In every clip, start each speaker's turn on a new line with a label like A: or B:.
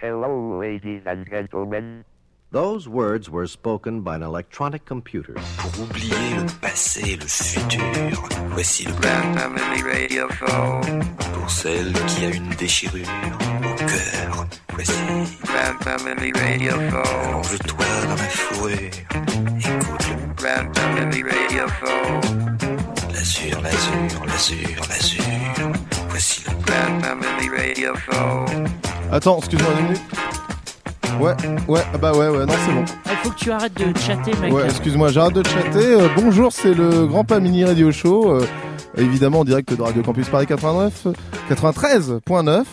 A: Hello, ladies and gentlemen.
B: Those words were spoken by an electronic computer.
C: Pour oublier le passé et le futur, voici le
A: Grand Family Radio Show.
C: Pour celle qui a une déchirure au cœur, voici.
A: Grand Family Radio Show.
C: Allonge-toi dans la fourrure, écoute le
A: Grand Family Radio
C: l'azur, l'azur, l'azur, l'azur. Voici le
A: Grand Family Radio Show.
D: Attends, excuse-moi une minute. Ouais, ouais, ah bah ouais, ouais, non, c'est bon.
E: Il faut que tu arrêtes de chatter, mec.
D: Ouais, excuse-moi, j'arrête de chatter. Euh, bonjour, c'est le Grand Pas Mini Radio Show. euh, évidemment, en direct de Radio Campus Paris 89, euh, 93.9.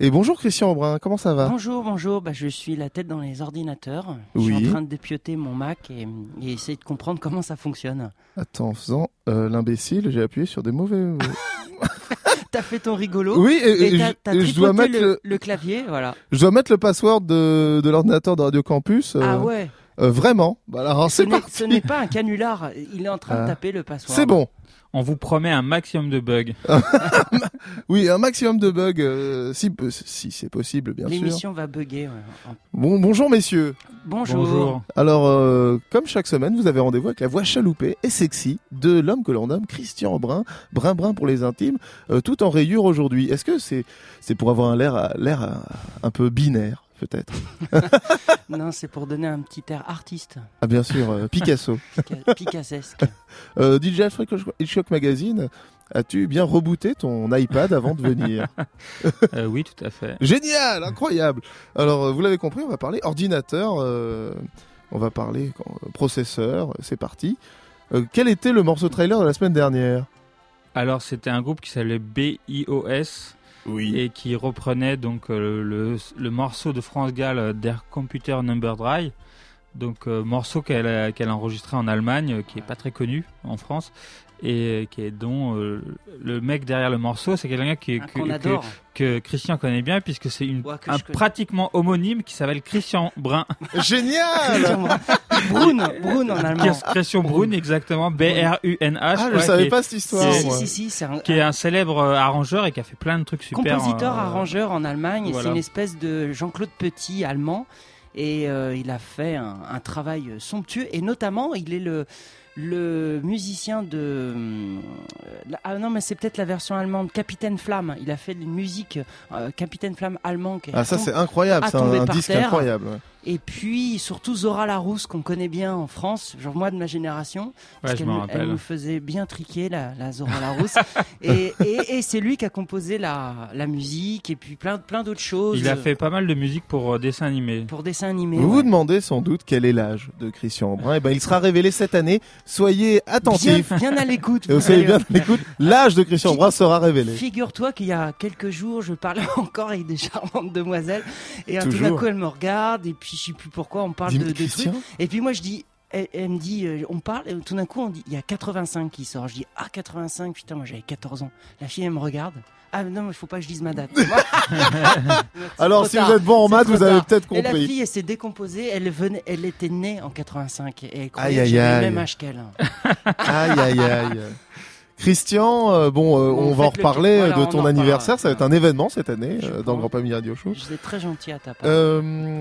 D: Et bonjour Christian Aubrin, comment ça va?
E: Bonjour, bonjour. Bah, je suis la tête dans les ordinateurs. Je
D: Oui.
E: suis en train de dépioter mon Mac et, et essayer de comprendre comment ça fonctionne.
D: Attends, en faisant euh, l'imbécile, j'ai appuyé sur des mauvais. Euh,
E: T'as fait ton rigolo.
D: oui, et, et
E: Et t'as
D: je-
E: t'as
D: et je dois
E: tripoté
D: mettre
E: le,
D: le,
E: le clavier, voilà.
D: je dois mettre le password de, de l'ordinateur de Radio Campus. euh,
E: ah ouais.
D: euh, vraiment Bah alors,
E: Ce
D: c'est
E: n'est-
D: parti.
E: ce n'est pas un canular. Il est en train
D: Ah.
E: de taper le password.
D: C'est bon.
F: On vous promet un maximum de bugs.
D: Oui, un maximum de bugs, euh, si, si c'est possible, bien sûr.
E: L'émission va bugger. ouais.
D: Bon, bonjour messieurs.
E: Bonjour.
F: Bonjour.
D: Alors, euh, comme chaque semaine, vous avez rendez-vous avec la voix chaloupée et sexy de l'homme que l'on nomme Christian Brun, Brun Brun pour les intimes, euh, tout en rayure aujourd'hui. Est-ce que c'est c'est pour avoir un l'air un peu binaire, peut-être
E: Non, c'est pour donner un petit air artiste,
D: Ah bien sûr, euh, Picasso.
E: pica- picassesque.
D: Euh, DJ Alfred Hitchcock Magazine, as-tu bien rebooté ton iPad avant de venir
F: Euh, oui, tout à fait.
D: Génial, incroyable. Alors, euh, vous l'avez compris, on va parler ordinateur, euh, on va parler processeur, c'est parti. Euh, quel était le morceau trailer de la semaine dernière?
F: Alors, c'était un groupe qui s'appelait BIOS
D: Oui.
F: et qui reprenait donc euh, le, morceau de France Gall euh, Der Computer Number Dry. Donc, euh, morceau qu'elle a, enregistré en Allemagne, qui est pas très connu en France. Et qui est dont euh, le mec derrière le morceau, c'est quelqu'un qui,
E: Un
F: que, que- Christian connaît bien, puisque c'est une,
E: Ouais,
F: un pratiquement homonyme qui s'appelle Christian Brun.
D: Génial
E: Brune, Brune en allemand.
F: Christian Brun, exactement, B-R-U-N-H.
D: Ah, je
F: ouais,
D: savais
F: qui est-
D: pas cette histoire.
E: Si, si, si, si, c'est un,
F: qui est un célèbre euh, arrangeur et qui a fait plein de trucs super.
E: compositeur,
F: euh,
E: arrangeur en Allemagne.
F: voilà.
E: C'est une espèce de Jean-Claude Petit allemand. Et euh, il a fait un, un travail somptueux. Et notamment, il est le, le musicien de. la- ah non, mais c'est peut-être la version allemande, Capitaine Flamme. Il a fait une musique euh, Capitaine Flamme allemand. qui
D: Ah, ça c'est incroyable, c'est un, disque
E: terre.
D: incroyable. ouais.
E: Et puis surtout Zora Larousse, qu'on connaît bien en France, genre moi de ma génération. parce
F: Ouais,
E: qu'elle nous-
F: rappelle.
E: Elle nous faisait bien triquer la, la Zora Larousse. et et, et c'est lui qui a composé la, la musique et puis plein, plein d'autres choses.
F: Il a fait pas mal de musique pour euh, dessins animés.
E: Pour dessin animé.
D: Vous
E: ouais.
D: vous demandez sans doute quel est l'âge de Christian Brun. Eh ben, il sera révélé cette année. Soyez attentifs.
E: Bien, bien à l'écoute.
D: Et vous
E: vous
D: soyez bien à l'écoute. L'âge de Christian
E: Fi-
D: Brun sera révélé.
E: Figure-toi qu'il y a quelques jours, je parlais encore avec des charmantes demoiselles et euh, tout d'un
D: Toujours.
E: coup, elle me regarde et puis je sais plus pourquoi on parle de, de trucs. Et puis moi je dis, elle, elle me dit, euh, on parle, et tout d'un coup on dit, il y a 85 qui sort. Je dis, ah 85, putain, moi j'avais 14 ans. La fille elle me regarde. Ah non, mais il faut pas que je dise ma date.
D: Alors, si
E: tard.
D: vous êtes bon en maths, vous avez peut-être
E: Et la
D: compris.
E: fille, elle s'est décomposée. Elle venait, elle était née en 85 et elle
D: Aïe,
E: croyait
D: aïe,
E: que j'avais
D: aïe.
E: le même âge qu'elle.
D: Aïe, aïe, aïe. Christian, euh, bon, euh,
E: Bon,
D: on va en reparler.
E: Voilà,
D: de
E: on
D: ton anniversaire. Ça va être un événement cette année
E: Je
D: euh, dans le Grand Pamille Radio Show.
E: J'étais très gentil à ta part.
D: Euh,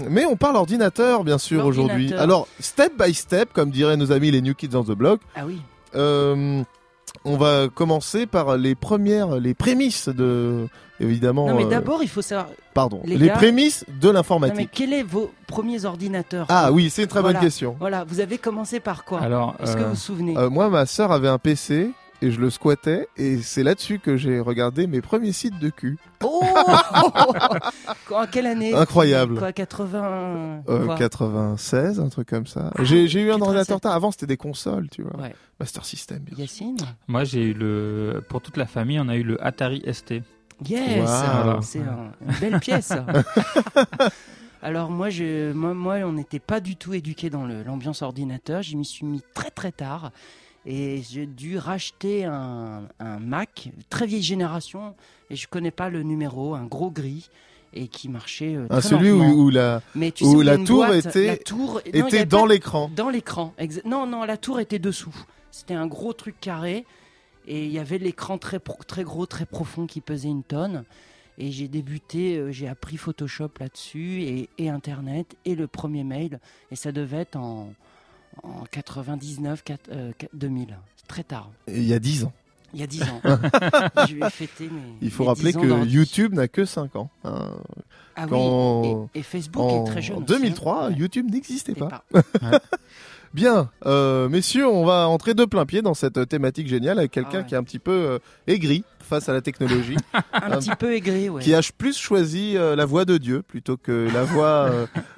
D: mais on parle ordinateur, bien sûr, aujourd'hui. Alors, step by step, comme diraient nos amis les New Kids on the Block,
E: Ah oui.
D: euh, on va commencer par les premières, les prémices de, évidemment,
E: Non mais
D: euh,
E: d'abord il faut savoir.
D: pardon,
E: les
D: les
E: gars-
D: prémices de
E: Non, mais
D: l'informatique.
E: quels sont vos premiers ordinateurs?
D: Ah oui, c'est une très
E: Voilà.
D: bonne question.
E: Voilà, vous avez commencé par quoi?
F: Alors,
E: Est-ce que
F: euh,
E: vous vous souvenez?
D: Euh, moi, ma sœur avait un PC et je le squattais et c'est là-dessus que j'ai regardé mes premiers sites de cul.
E: Oh En quelle année
D: Incroyable.
E: Quoi, 80
D: Euh,
E: quoi
D: 96, un truc comme ça. j'ai j'ai eu un
E: 87.
D: ordinateur tard. Avant, c'était des consoles, tu vois.
E: Ouais.
D: Master System, bien sûr.
E: Yacine
F: moi, j'ai eu le. Pour toute la famille, on a eu le Atari ST.
E: Yes
D: Wow.
E: C'est un- une belle pièce. Alors moi, je, moi, moi, on n'était pas du tout éduqué dans l'ambiance ordinateur. Je m'y suis mis très très tard. Et j'ai dû racheter un, un Mac, très vieille génération, et je connais pas le numéro, un gros gris, et qui marchait euh,
D: Ah, celui où, la
E: Mais tu
D: où
E: sais,
D: la tour
E: boîte,
D: était-
E: la tour, non, il y
D: était
E: avait
D: dans l'écran.
E: dans l'écran. Non, non, la tour était dessous. C'était un gros truc carré. Et il y avait l'écran très, très gros, très profond qui pesait une tonne. Et j'ai débuté, euh, j'ai appris Photoshop là-dessus et, et Internet et le premier mail. Et ça devait être en, en 99, quat- euh, quat- 2000. C'est très tard.
D: Et Il y a 10 ans.
E: Il y a 10 ans. je vais fêter mes.
D: Il faut
E: mes
D: rappeler
E: 10 ans
D: que. YouTube n'a que 5 ans. hein.
E: Ah
D: quand-
E: oui, et, et Facebook
D: En
E: est très jeune.
D: 2003,
E: hein. Ouais.
D: YouTube n'existait pas- Bien, euh, messieurs, on va entrer de plein pied dans cette thématique géniale avec quelqu'un
E: Ah ouais.
D: qui est un petit peu euh, aigri face à la technologie,
E: Un petit peu aigri, ouais.
D: qui a plus choisi euh, la voix de Dieu plutôt que la voix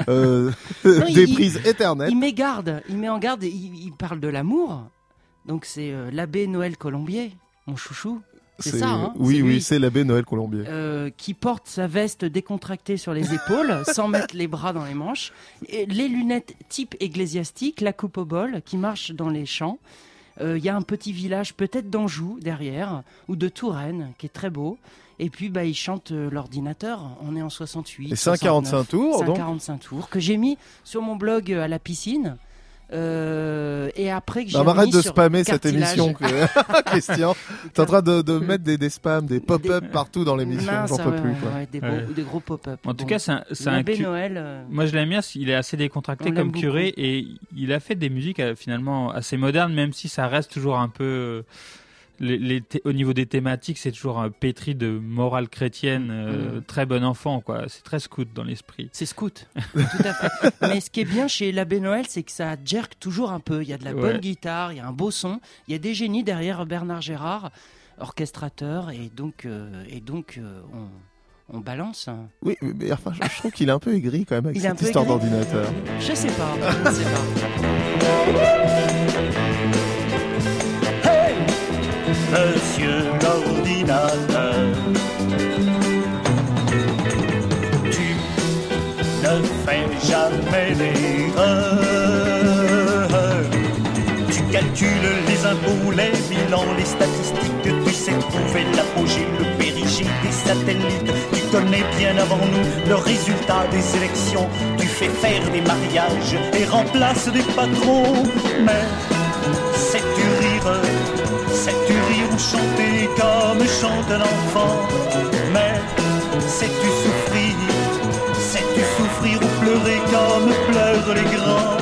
D: euh,
E: il-
D: des
E: il-
D: prises éternelles.
E: Il met garde, il met en garde, il, il parle de l'amour. Donc c'est l'abbé Noël Colombier, mon chouchou, c'est ça, hein,
D: oui, oui, c'est l'abbé Noël Colombier.
E: euh, qui porte sa veste décontractée sur les épaules, sans mettre les bras dans les manches, et les lunettes type ecclésiastique, la coupe au bol, qui marche dans les champs. Euh, Il y a un petit village peut-être d'Anjou derrière, ou de Touraine, qui est très beau. Et puis bah, il chante euh, l'ordinateur, on est en 68.
D: Et 545 tours, donc
E: 545 tours, que j'ai mis sur mon blog euh, à la piscine. Euh, et après que j'ai
D: arrête de spammer cette émission, que- Christian. T'es en train de, de mettre des, des spams, des pop-up partout dans l'émission. J'en peux
E: ouais,
D: plus.
E: ouais,
D: quoi.
E: ouais, des, beaux-
F: Ouais.
E: des gros pop-up.
F: En tout cas, c'est un, c'est un cu-
E: Noël. euh,
F: Moi, je l'aime bien. Il est assez décontracté
E: On
F: comme curé
E: beaucoup.
F: et il a fait des musiques euh, finalement assez modernes, même si ça reste toujours un peu. Les, les thé- au niveau des thématiques, c'est toujours un pétri de morale chrétienne, euh,
E: Mm.
F: très bon enfant, quoi. C'est très scout dans l'esprit.
E: C'est scout, tout à fait. Mais ce qui est bien chez l'abbé Noël, c'est que ça jerk toujours un peu. Il y a de la
F: Ouais.
E: bonne guitare, il y a un beau son, il y a des génies derrière Bernard Gérard, orchestrateur, et donc, euh, et donc euh, on, on balance. hein.
D: Oui, mais enfin, je, je trouve qu'il est un peu aigri quand même avec
E: Il est un
D: cette
E: peu
D: histoire d'ordinateur.
E: Je sais pas, je sais pas.
G: Monsieur l'ordinateur. Tu ne fais jamais d'erreur. Tu calcules les impôts, les bilans, les statistiques. Tu sais trouver l'apogée, le périgée des satellites. Tu connais bien avant nous le résultat des élections. Tu fais faire des mariages et remplaces des patrons. Mais rire ou chanter comme chante un enfant Mais sais-tu souffrir? Sais-tu souffrir ou pleurer comme pleurent les grands?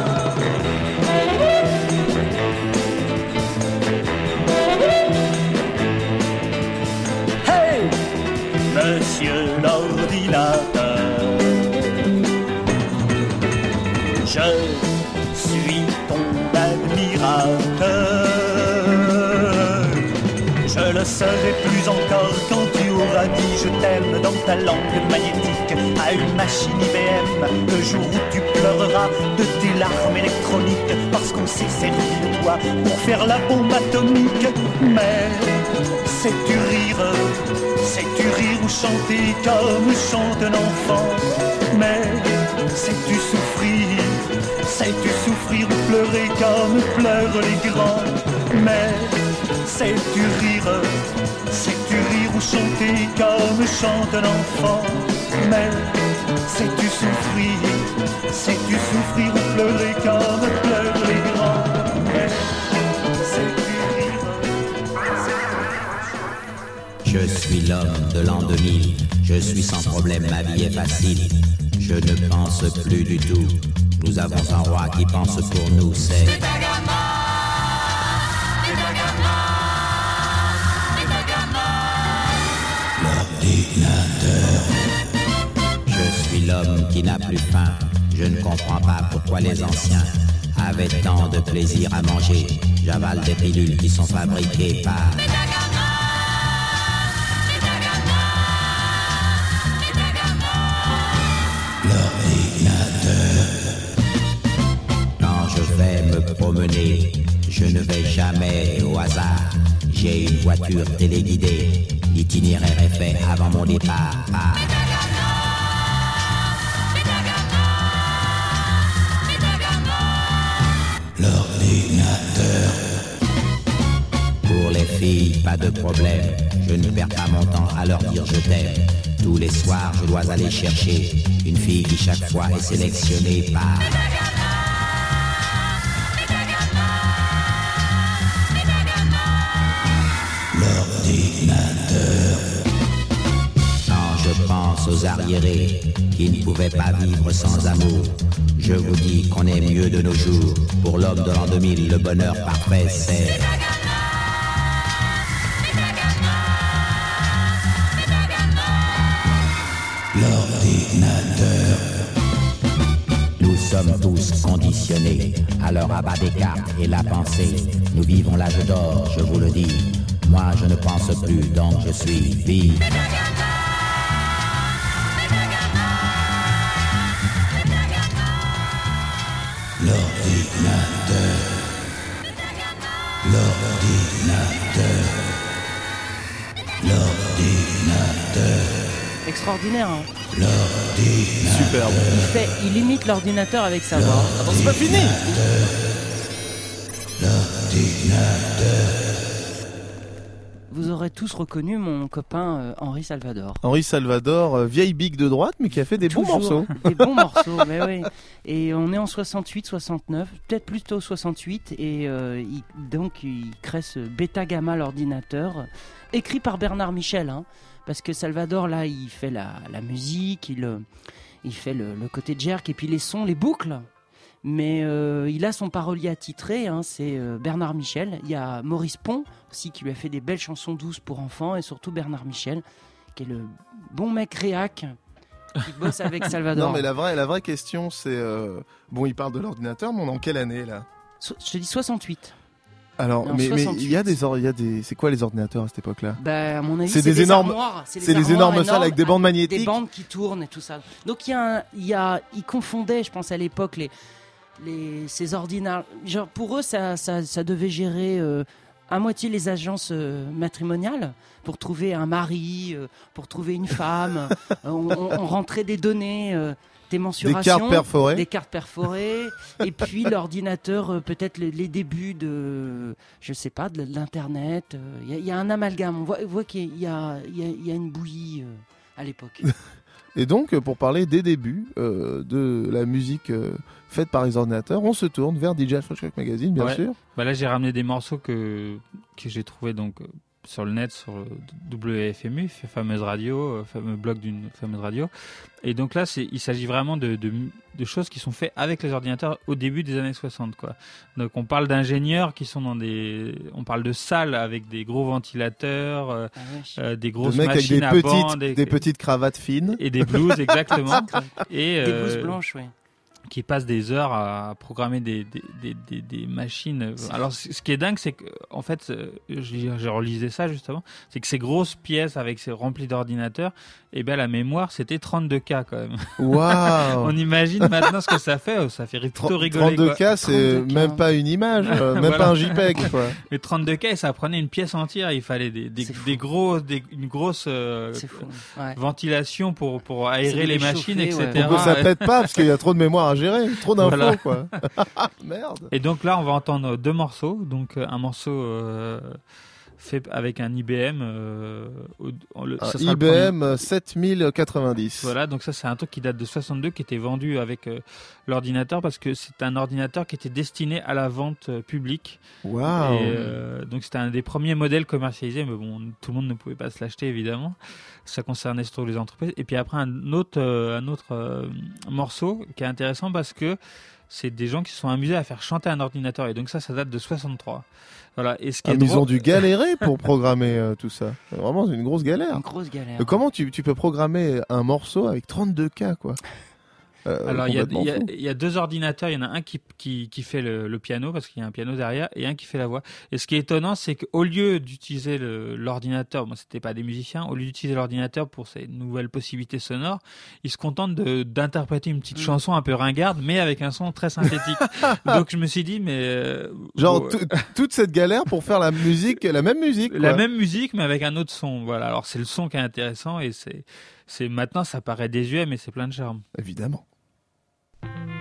G: Serai plus encore quand tu auras dit je t'aime dans ta langue magnétique à une machine IBM. Le jour où tu pleureras de tes larmes électroniques parce qu'on s'est servi de toi pour faire la bombe atomique. Mais sais-tu rire? Sais-tu rire ou chanter comme chante un enfant? Mais sais-tu souffrir? Sais-tu souffrir ou pleurer comme pleurent les grands? Mais sais-tu rire? Sais-tu rire ou chanter comme chante un enfant Mais sais-tu souffrir? Sais-tu souffrir ou pleurer comme pleurent les grands? Mais sais-tu rire?
H: Je suis l'homme de l'an 2000. Je suis sans problème, ma vie est facile. Je ne pense plus du tout. Nous avons un roi qui pense pour nous, c'est. Je suis l'homme qui n'a plus faim. Je ne comprends pas pourquoi les anciens avaient tant de plaisir à manger. J'avale des pilules qui sont fabriquées par. Quand je vais me promener, je ne vais jamais au hasard. J'ai une voiture téléguidée. L'itinéraire est fait avant mon départ. Ah. Pour les filles, pas de problème. Je ne perds pas mon temps à leur dire je t'aime. Tous les soirs, je dois aller chercher une fille qui chaque fois est sélectionnée par. Pense aux arriérés qui ne pouvaient pas vivre sans amour. Je vous dis qu'on est mieux de nos jours. Pour l'homme de l'an 2000, le bonheur parfait, c'est... L'ordinateur. Nous sommes tous conditionnés à leur abat des cartes et la pensée. Nous vivons l'âge d'or, je vous le dis. Moi, je ne pense plus, donc je suis vive. L'ordinateur. L'ordinateur. L'ordinateur.
E: Extraordinaire. hein.
D: Superbe.
E: Il, fait, il imite l'ordinateur avec sa voix.
D: Attends, c'est pas fini
E: Vous tous reconnu mon copain euh, Henri Salvador.
D: Henri Salvador, euh, vieille bigue de droite, mais qui a fait des bons morceaux.
E: Des bons morceaux, mais oui. Et on est en 68, 69, peut-être plutôt 68, et euh, il- donc il crée ce Beta Gamma l'ordinateur, écrit par Bernard Michel, hein, parce que Salvador là, il fait la, la musique, il, il fait le, le côté jerk et puis les sons, les boucles. Mais euh, il a son parolier attitré, hein, c'est euh, Bernard Michel. Il y a Maurice Pont aussi qui lui a fait des belles chansons douces pour enfants, et surtout Bernard Michel, qui est le bon mec réac qui bosse avec Salvador.
D: Non, mais la vraie, la vraie question, c'est. euh, Bon, il parle de l'ordinateur, mais on est en quelle année là?
E: So- je te dis 68.
D: Alors, mais mais
E: 68.
D: il y a des, or- il y a des. C'est quoi les ordinateurs à cette époque-là?
E: Bah, à mon avis,
D: C'est des énormes- C'est des énormes salles avec des bandes
E: Des
D: magnétiques.
E: bandes qui tournent et tout ça. Donc il y a, un- il y a, ils confondaient, je pense à l'époque les, les, ces ordinateurs. Genre pour eux, ça, ça, ça devait gérer euh, à moitié les agences euh, matrimoniales pour trouver un mari, euh, pour trouver une femme. On, on- on rentrait des données, des
D: Des
E: mensurations,
D: cartes perforées.
E: des cartes perforées, et puis l'ordinateur, peut-être les, les débuts de, je sais pas, de l'internet. Il y, a- il y a un amalgame. On voit, qu'il y a, y y une bouillie à l'époque.
D: Et donc, euh, pour parler des débuts euh, de la musique euh, faite par les ordinateurs, on se tourne vers DJ Fresh Magazine, bien
F: Ouais.
D: sûr.
F: Bah là, j'ai ramené des morceaux que, que j'ai trouvé donc sur le net, sur le WFMU, fameuse radio, euh, fameux blog d'une fameuse radio. Et donc là, c'est, il s'agit vraiment de, de, de choses qui sont faites avec les ordinateurs au début des années 60. Quoi. Donc on parle d'ingénieurs qui sont dans des... On parle de salles avec des gros ventilateurs, euh,
E: Ah ouais,
F: euh, des
D: De
F: grosses
D: avec
F: machines
D: des
F: à
D: petites, des petites cravates fines.
F: et des blues, exactement. et,
E: Des
F: euh,
E: blouses blanches, oui.
F: Qui passent des heures à programmer des, des, des, des, des machines. Alors, ce qui est dingue, c'est que, en fait, euh, j'ai j'ai relisé ça justement, c'est que ces grosses pièces avec ces remplies d'ordinateurs, et ben la mémoire, c'était 32K quand même.
D: Waouh
F: On imagine maintenant ce que ça fait, oh, ça fait plutôt rigoler. quoi.
D: 32K, c'est
E: 32K.
D: même pas une image, euh, même
F: Voilà.
D: pas un JPEG. Quoi.
F: Mais 32K, et ça prenait une pièce entière, il fallait des, des, gros, des, une grosse euh.
E: Ouais.
F: ventilation pour, pour aérer les machines, etc.
E: ouais.
D: Pour que ça pète pas, parce qu'il y a trop de mémoire à gérer, trop d'infos,
F: Voilà.
D: quoi. Merde.
F: Et donc là, on va entendre deux morceaux. Donc euh, un morceau euh, fait avec un IBM. euh, le-
D: Un
F: ça sera le premier.
D: IBM 7090.
F: Voilà, donc ça c'est un truc qui date de 62 qui était vendu avec euh, l'ordinateur parce que c'est un ordinateur qui était destiné à la vente euh, publique.
D: Waouh.
F: Euh, donc c'était un des premiers modèles commercialisés, mais bon, tout le monde ne pouvait pas se l'acheter évidemment. Ça concernait surtout les entreprises. Et puis après un autre, euh, un autre euh, morceau qui est intéressant parce que c'est des gens qui se sont amusés à faire chanter un ordinateur. Et donc ça, ça date de 63. Voilà. Et ce qui
D: Ah,
F: est
D: mais ils ont dû galérer pour programmer euh, tout ça. Vraiment, c'est une grosse galère.
E: Une grosse galère.
D: Euh, Comment tu, tu peux programmer un morceau avec 32K, quoi? Euh,
F: Alors, il y, a, y y deux ordinateurs. Il y en a un qui, qui, qui fait le, le piano, parce qu'il y a un piano derrière, et un qui fait la voix. Et ce qui est étonnant, c'est qu'au lieu d'utiliser l'ordinateur, moi, c'était pas des musiciens, au lieu d'utiliser l'ordinateur pour ces nouvelles possibilités sonores, ils se contentent d'interpréter une petite
E: Mm.
F: chanson un peu ringarde, mais avec un son très synthétique. Donc, je me suis dit, mais. euh,
D: Genre,
F: bon,
D: tout- toute cette galère pour faire la musique, la même musique.
F: la même musique, mais avec un autre son. Voilà. Alors, c'est le son qui est intéressant, et c'est. c'est Maintenant, ça paraît désuet, mais c'est plein de charme.
D: Évidemment.
I: Bye.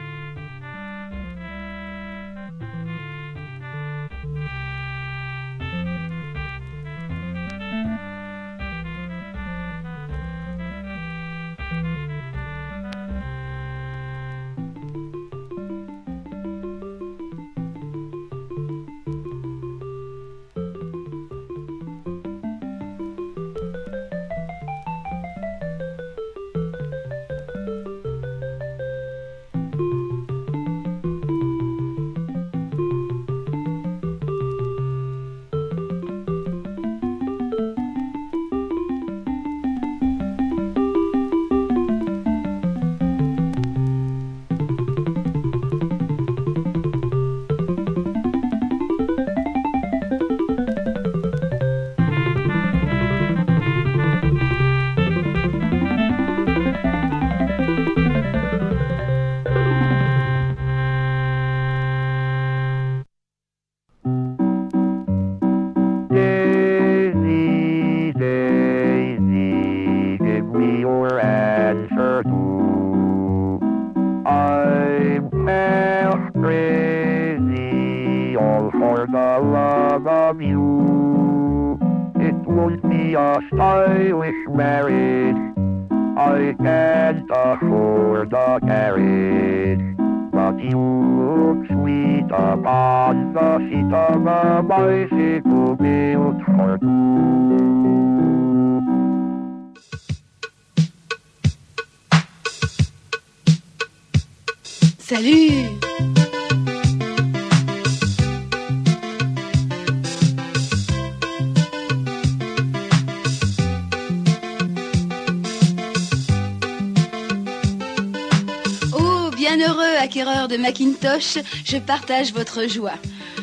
I: Je partage votre joie.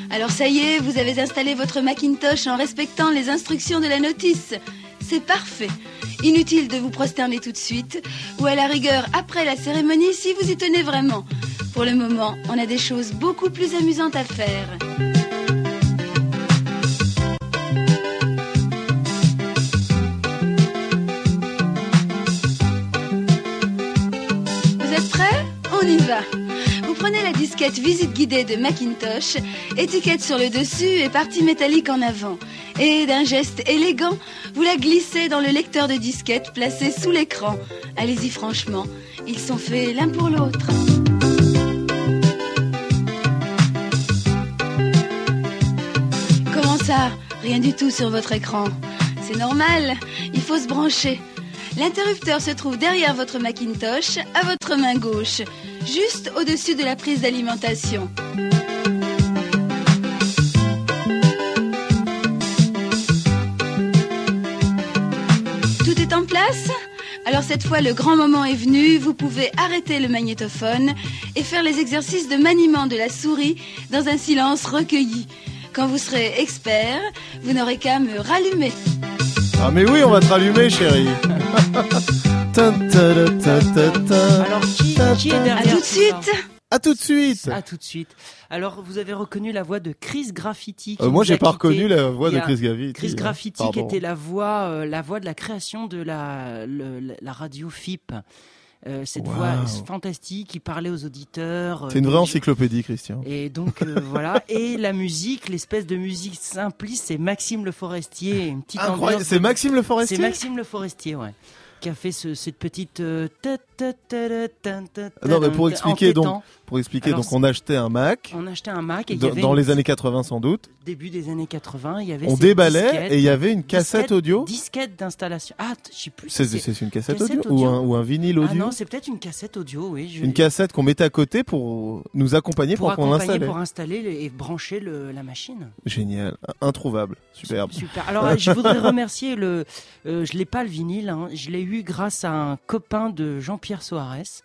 I: Alors ça y est, vous avez installé votre Macintosh en respectant les instructions de la notice. C'est parfait. Inutile de vous prosterner tout de suite, ou à la rigueur après la cérémonie si vous y tenez vraiment. Pour le moment, on a des choses beaucoup plus amusantes à faire. Vous êtes prêts? On y va. Disquette visite guidée de Macintosh, étiquette sur le dessus et partie métallique en avant. Et d'un geste élégant, vous la glissez dans le lecteur de disquette placé sous l'écran. Allez-y franchement, ils sont faits l'un pour l'autre. Comment ça? Rien du tout sur votre écran. C'est normal, il faut se brancher. L'interrupteur se trouve derrière votre Macintosh, à votre main gauche, juste au-dessus de la prise d'alimentation. Tout est en place? Alors cette fois, le grand moment est venu, vous pouvez arrêter le magnétophone et faire les exercices de maniement de la souris dans un silence recueilli. Quand vous serez expert, vous n'aurez qu'à me rallumer.
D: Ah mais oui, on va te rallumer, chérie.
E: Alors, qui, qui est
I: À
E: derrière
I: tout de suite
D: À tout de suite.
E: À tout de suite. Alors, vous avez reconnu la voix de Chris Graffiti.
D: Euh, moi, j'ai pas reconnu la voix de Chris Graffiti.
E: Chris
D: hein.
E: Graffiti, qui était la voix, euh, la voix de la création de la, le- la- la radio FIP. Euh, cette
D: Wow.
E: voix fantastique qui parlait aux auditeurs. euh,
D: C'est une vraie encyclopédie, Christian.
E: Et donc euh, voilà, et la musique, l'espèce de musique simpliste, c'est Maxime Le Forestier, une petite
D: Incroyable.
E: ambiance
D: C'est Maxime Le Forestier?
E: C'est Maxime Le Forestier, ouais, qui a fait ce- cette petite. euh,
D: Ah non, mais pour expliquer donc, pour expliquer
E: Alors,
D: donc, on achetait un Mac
E: On achetait un Mac et
D: dans, les années 80 sans doute.
E: début des années 80, il y avait
D: On déballait et il y avait une cassette
E: disquette-
D: audio.
E: Disquette d'installation. Ah, je sais plus.
D: C'est une cassette,
E: cassette
D: audio, Ou, un, ou un vinyle
E: Ah
D: audio
E: non, c'est peut-être une cassette audio, oui. je-
D: Une cassette qu'on mettait à côté pour nous accompagner
E: pour
D: pour, qu'on l'installe.
E: pour installer le- et brancher le- la machine.
D: Génial, introuvable, superbe.
E: Super. Alors, euh, je voudrais remercier le. euh, je l'ai pas le vinyle. hein. Je l'ai eu grâce à un copain de Jean-Pierre Soares.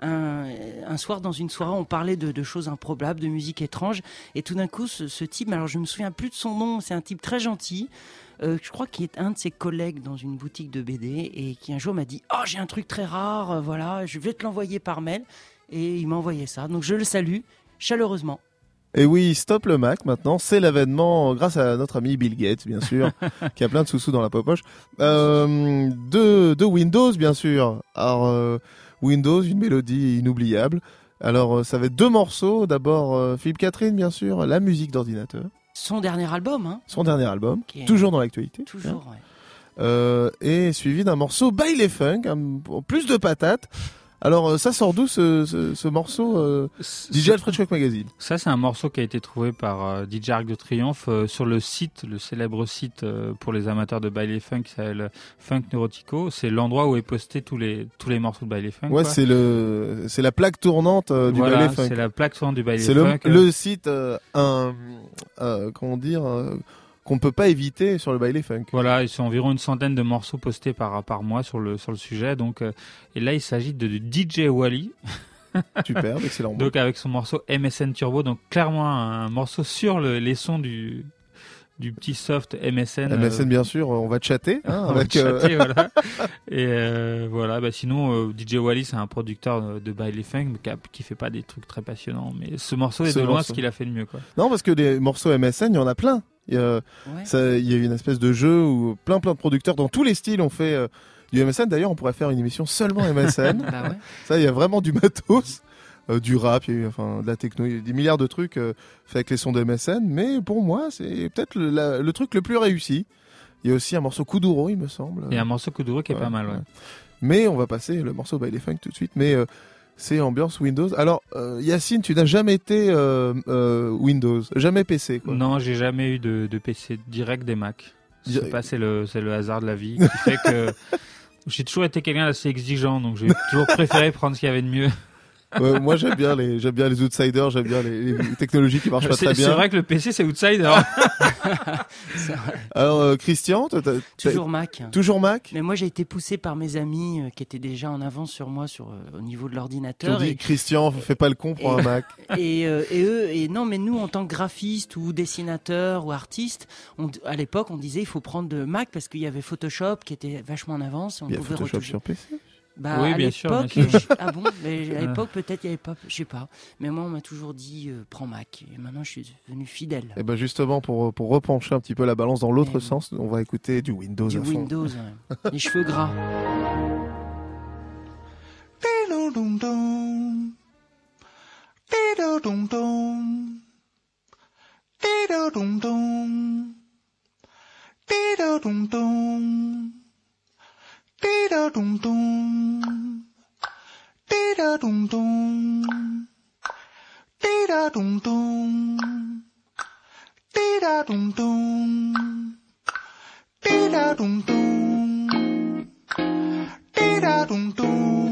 E: Un, soir dans une soirée, on parlait de, choses improbables, de musique étrange, et tout d'un coup, ce, ce type, alors je me souviens plus de son nom, c'est un type très gentil. euh, je crois qu'il est un de ses collègues dans une boutique de BD et qui un jour m'a dit oh j'ai un truc très rare euh, voilà je vais te l'envoyer par mail et il m'a envoyé ça donc je le salue chaleureusement
D: Et oui, stop le Mac maintenant, c'est l'avènement grâce à notre ami Bill Gates, bien sûr, qui a plein de sous-sous dans la poche. Euh, de, de Windows, bien sûr. Alors, euh, Windows, une mélodie inoubliable. Alors, euh, ça va être deux morceaux. D'abord, euh, Philippe Catherine, bien sûr, la musique d'ordinateur.
E: son dernier album hein,
D: Son dernier album,
E: Qui est-
D: toujours dans l'actualité.
E: toujours ouais.
D: Euh, et suivi d'un morceau Baile Funk, un- plus de patates. Alors, euh, ça sort d'où ce, ce, ce morceau euh, DJ Alfred Shock Magazine?
F: Ça, c'est un morceau qui a été trouvé par euh, DJ Arc de Triomphe euh, sur le site, le célèbre site pour les amateurs de baile funk qui s'appelle Funk Neurotico. C'est l'endroit où est posté tous les tous les morceaux de baile funk.
D: Ouais, c'est le, c'est la plaque tournante du
F: voilà,
D: Baile Funk.
F: c'est la plaque tournante du baile
D: C'est le,
F: funk.
D: le site, un, comment dire, qu'on peut pas éviter sur le Baile Funk.
F: Voilà, ils sont environ une centaine de morceaux postés par par mois sur le sur le sujet. Donc, euh, et là, il s'agit de, de DJ Wally.
D: Superbe, excellent.
F: Donc avec son morceau MSN Turbo, donc clairement un morceau sur le- les sons du du petit soft MSN. euh,
D: MSN, bien sûr, on va chatter. Hein,
F: on va
D: avec, euh,
F: chatter, voilà. Et euh, voilà, bah sinon euh, DJ Wally c'est un producteur de, de baile funk qui, a- qui fait pas des trucs très passionnants. Mais ce morceau est
D: Ce
F: de loin
D: morceau.
F: ce qu'il a fait le mieux quoi.
D: Non, parce que des morceaux MSN, il y en a plein. Il y a,
E: Ouais.
D: ça- il y a une espèce de jeu où plein plein de producteurs dans tous les styles ont fait euh, du MSN. D'ailleurs, on pourrait faire une émission seulement MSN.
E: Bah ouais.
D: Ça, il y a vraiment du matos. Euh, du rap, il y a eu enfin de la techno, il y a eu des milliards de trucs euh, faits avec les sons de MSN, mais pour moi c'est peut-être le, truc le plus réussi. Il y a aussi un morceau Kuduro, il me semble.
F: Il y a un morceau Kuduro qui est
D: Ouais,
F: pas mal, ouais.
D: ouais. Mais on va passer le morceau by les Funk tout de suite. Mais euh, c'est ambiance Windows. Alors euh, Yacine, tu n'as jamais été euh, euh, Windows, jamais PC quoi.
F: Non, j'ai jamais eu de, de PC direct des Mac. Je sais pas, c'est le, c'est le hasard de la vie qui fait que j'ai toujours été quelqu'un d'assez exigeant, donc j'ai toujours préféré prendre ce qu'il y avait de mieux.
D: Ouais, moi j'aime bien les j'aime bien les outsiders, j'aime bien les, les technologies qui marchent pas
F: C'est
D: très
F: c'est
D: bien.
F: vrai que le PC c'est outsider.
E: C'est vrai.
D: Alors euh, Christian, toi, t'as- t'as-
E: Toujours Mac.
D: toujours Mac.
E: Mais moi, j'ai été poussé par mes amis euh, qui étaient déjà en avance sur moi sur, euh, au niveau de
D: Tu
E: l'ordinateur.
D: dis
E: Et,
D: Christian, fais pas le con, prends un Mac.
E: et, euh, et eux, et non, mais nous, en tant que graphiste ou dessinateur ou artiste, on, à l'époque, on disait il faut prendre de Mac parce qu'il y avait Photoshop qui était vachement en avance. et On
D: Il y a
E: pouvait
D: Photoshop
E: retoucher.
D: sur PC.
E: Bah,
F: Oui,
E: à
F: bien sûr,
E: l'époque,
F: bien sûr.
E: je- ah bon, mais à
F: Ouais.
E: l'époque peut-être il y avait pas, je sais pas. Mais moi on m'a toujours dit euh, prends Mac. Et maintenant je suis devenu fidèle.
D: Et ben justement pour pour repencher un petit peu la balance dans l'autre
E: Eh
D: sens, on va écouter du Windows
E: Du
D: à fond.
E: Windows, ouais. les cheveux gras.
J: Dee-da-dum-dum. dum da dum dum dee da dum dum dee da dum dum dee da dum dum dee da
K: dum dum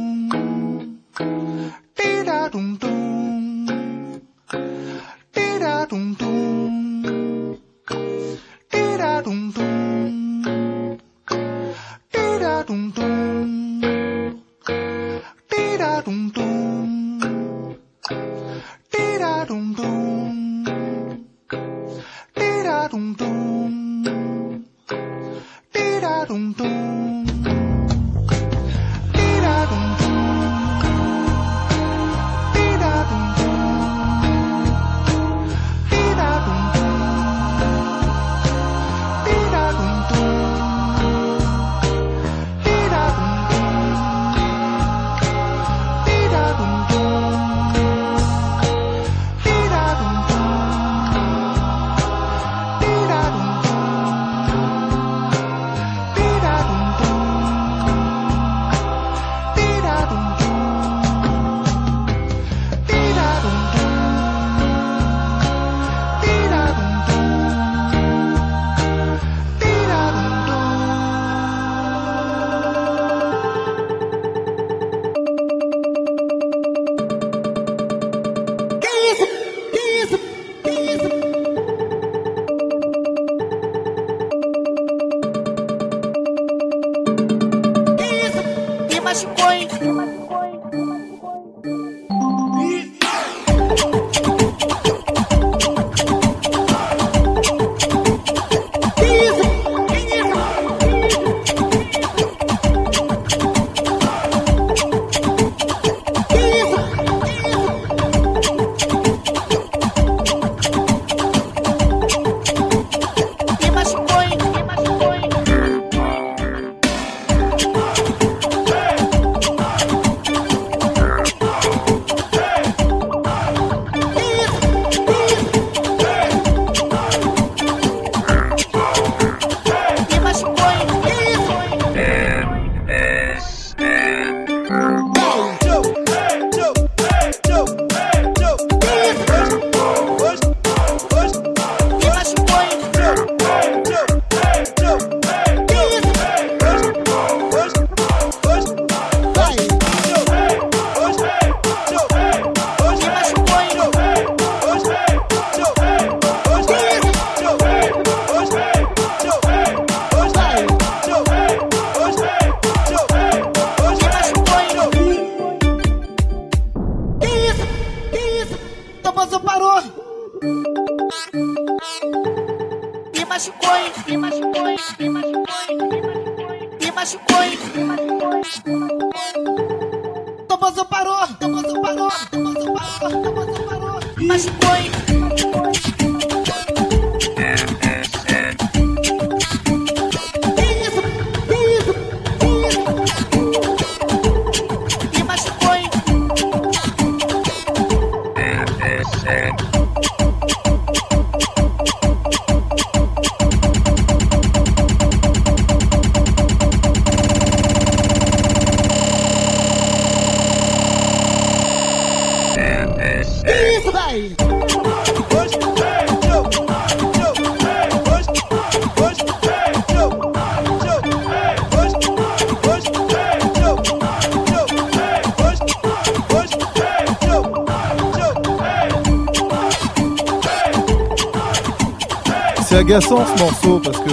D: C'est agaçant ce morceau parce que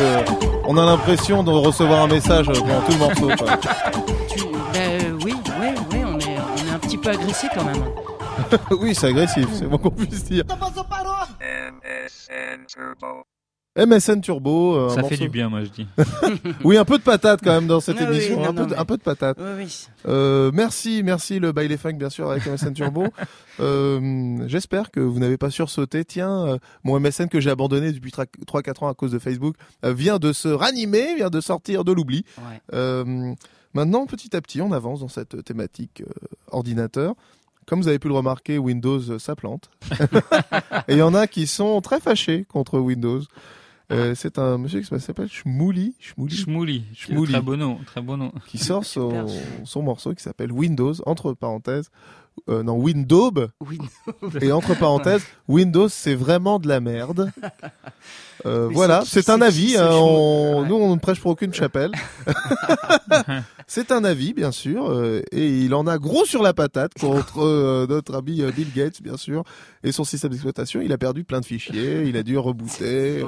D: on a l'impression de recevoir un message pendant tout le morceau. quoi.
E: Tu- bah, euh, oui, oui, oui, on est, on est un petit peu agressé quand même.
D: oui, c'est agressif, c'est moins qu'on puisse dire.
A: MSN Turbo.
D: MSN Turbo. euh, un
F: Ça fait
D: morceau-
F: du bien, moi je dis.
D: Oui, un peu de patate quand même dans cette
E: oui,
D: émission,
E: non,
D: un, peu
E: non,
D: de,
E: mais-
D: un peu de patate.
E: Oui, oui.
D: Euh, merci, merci le baile funk bien sûr avec MSN Turbo. Euh, J'espère que vous n'avez pas sursauté. Tiens, euh, mon MSN que j'ai abandonné depuis 3-4 ans à cause de Facebook euh, vient de se ranimer, vient de sortir de l'oubli.
E: Ouais.
D: Euh, maintenant, petit à petit, on avance dans cette thématique euh, ordinateur. Comme vous avez pu le remarquer, Windows, euh, ça plante. Et il y en a qui sont très fâchés contre Windows. Euh, c'est un monsieur qui s'appelle Shmouli, Shmouli,
F: Schmouli.
D: Schmouli.
F: Très beau nom, très beau nom.
D: qui sort son, son morceau qui s'appelle Windows, entre parenthèses, euh, non, Windows,
E: Oui,
D: et entre parenthèses, Windows, c'est vraiment de la merde. Euh, voilà,
E: c'est
D: un avis. hein, on-
E: Ouais.
D: Nous, on ne prêche pour aucune chapelle. c'est un avis, bien sûr, euh, et il en a gros sur la patate contre euh, notre ami Bill Gates, bien sûr, et son système d'exploitation. Il a perdu plein de fichiers, il a dû rebooter.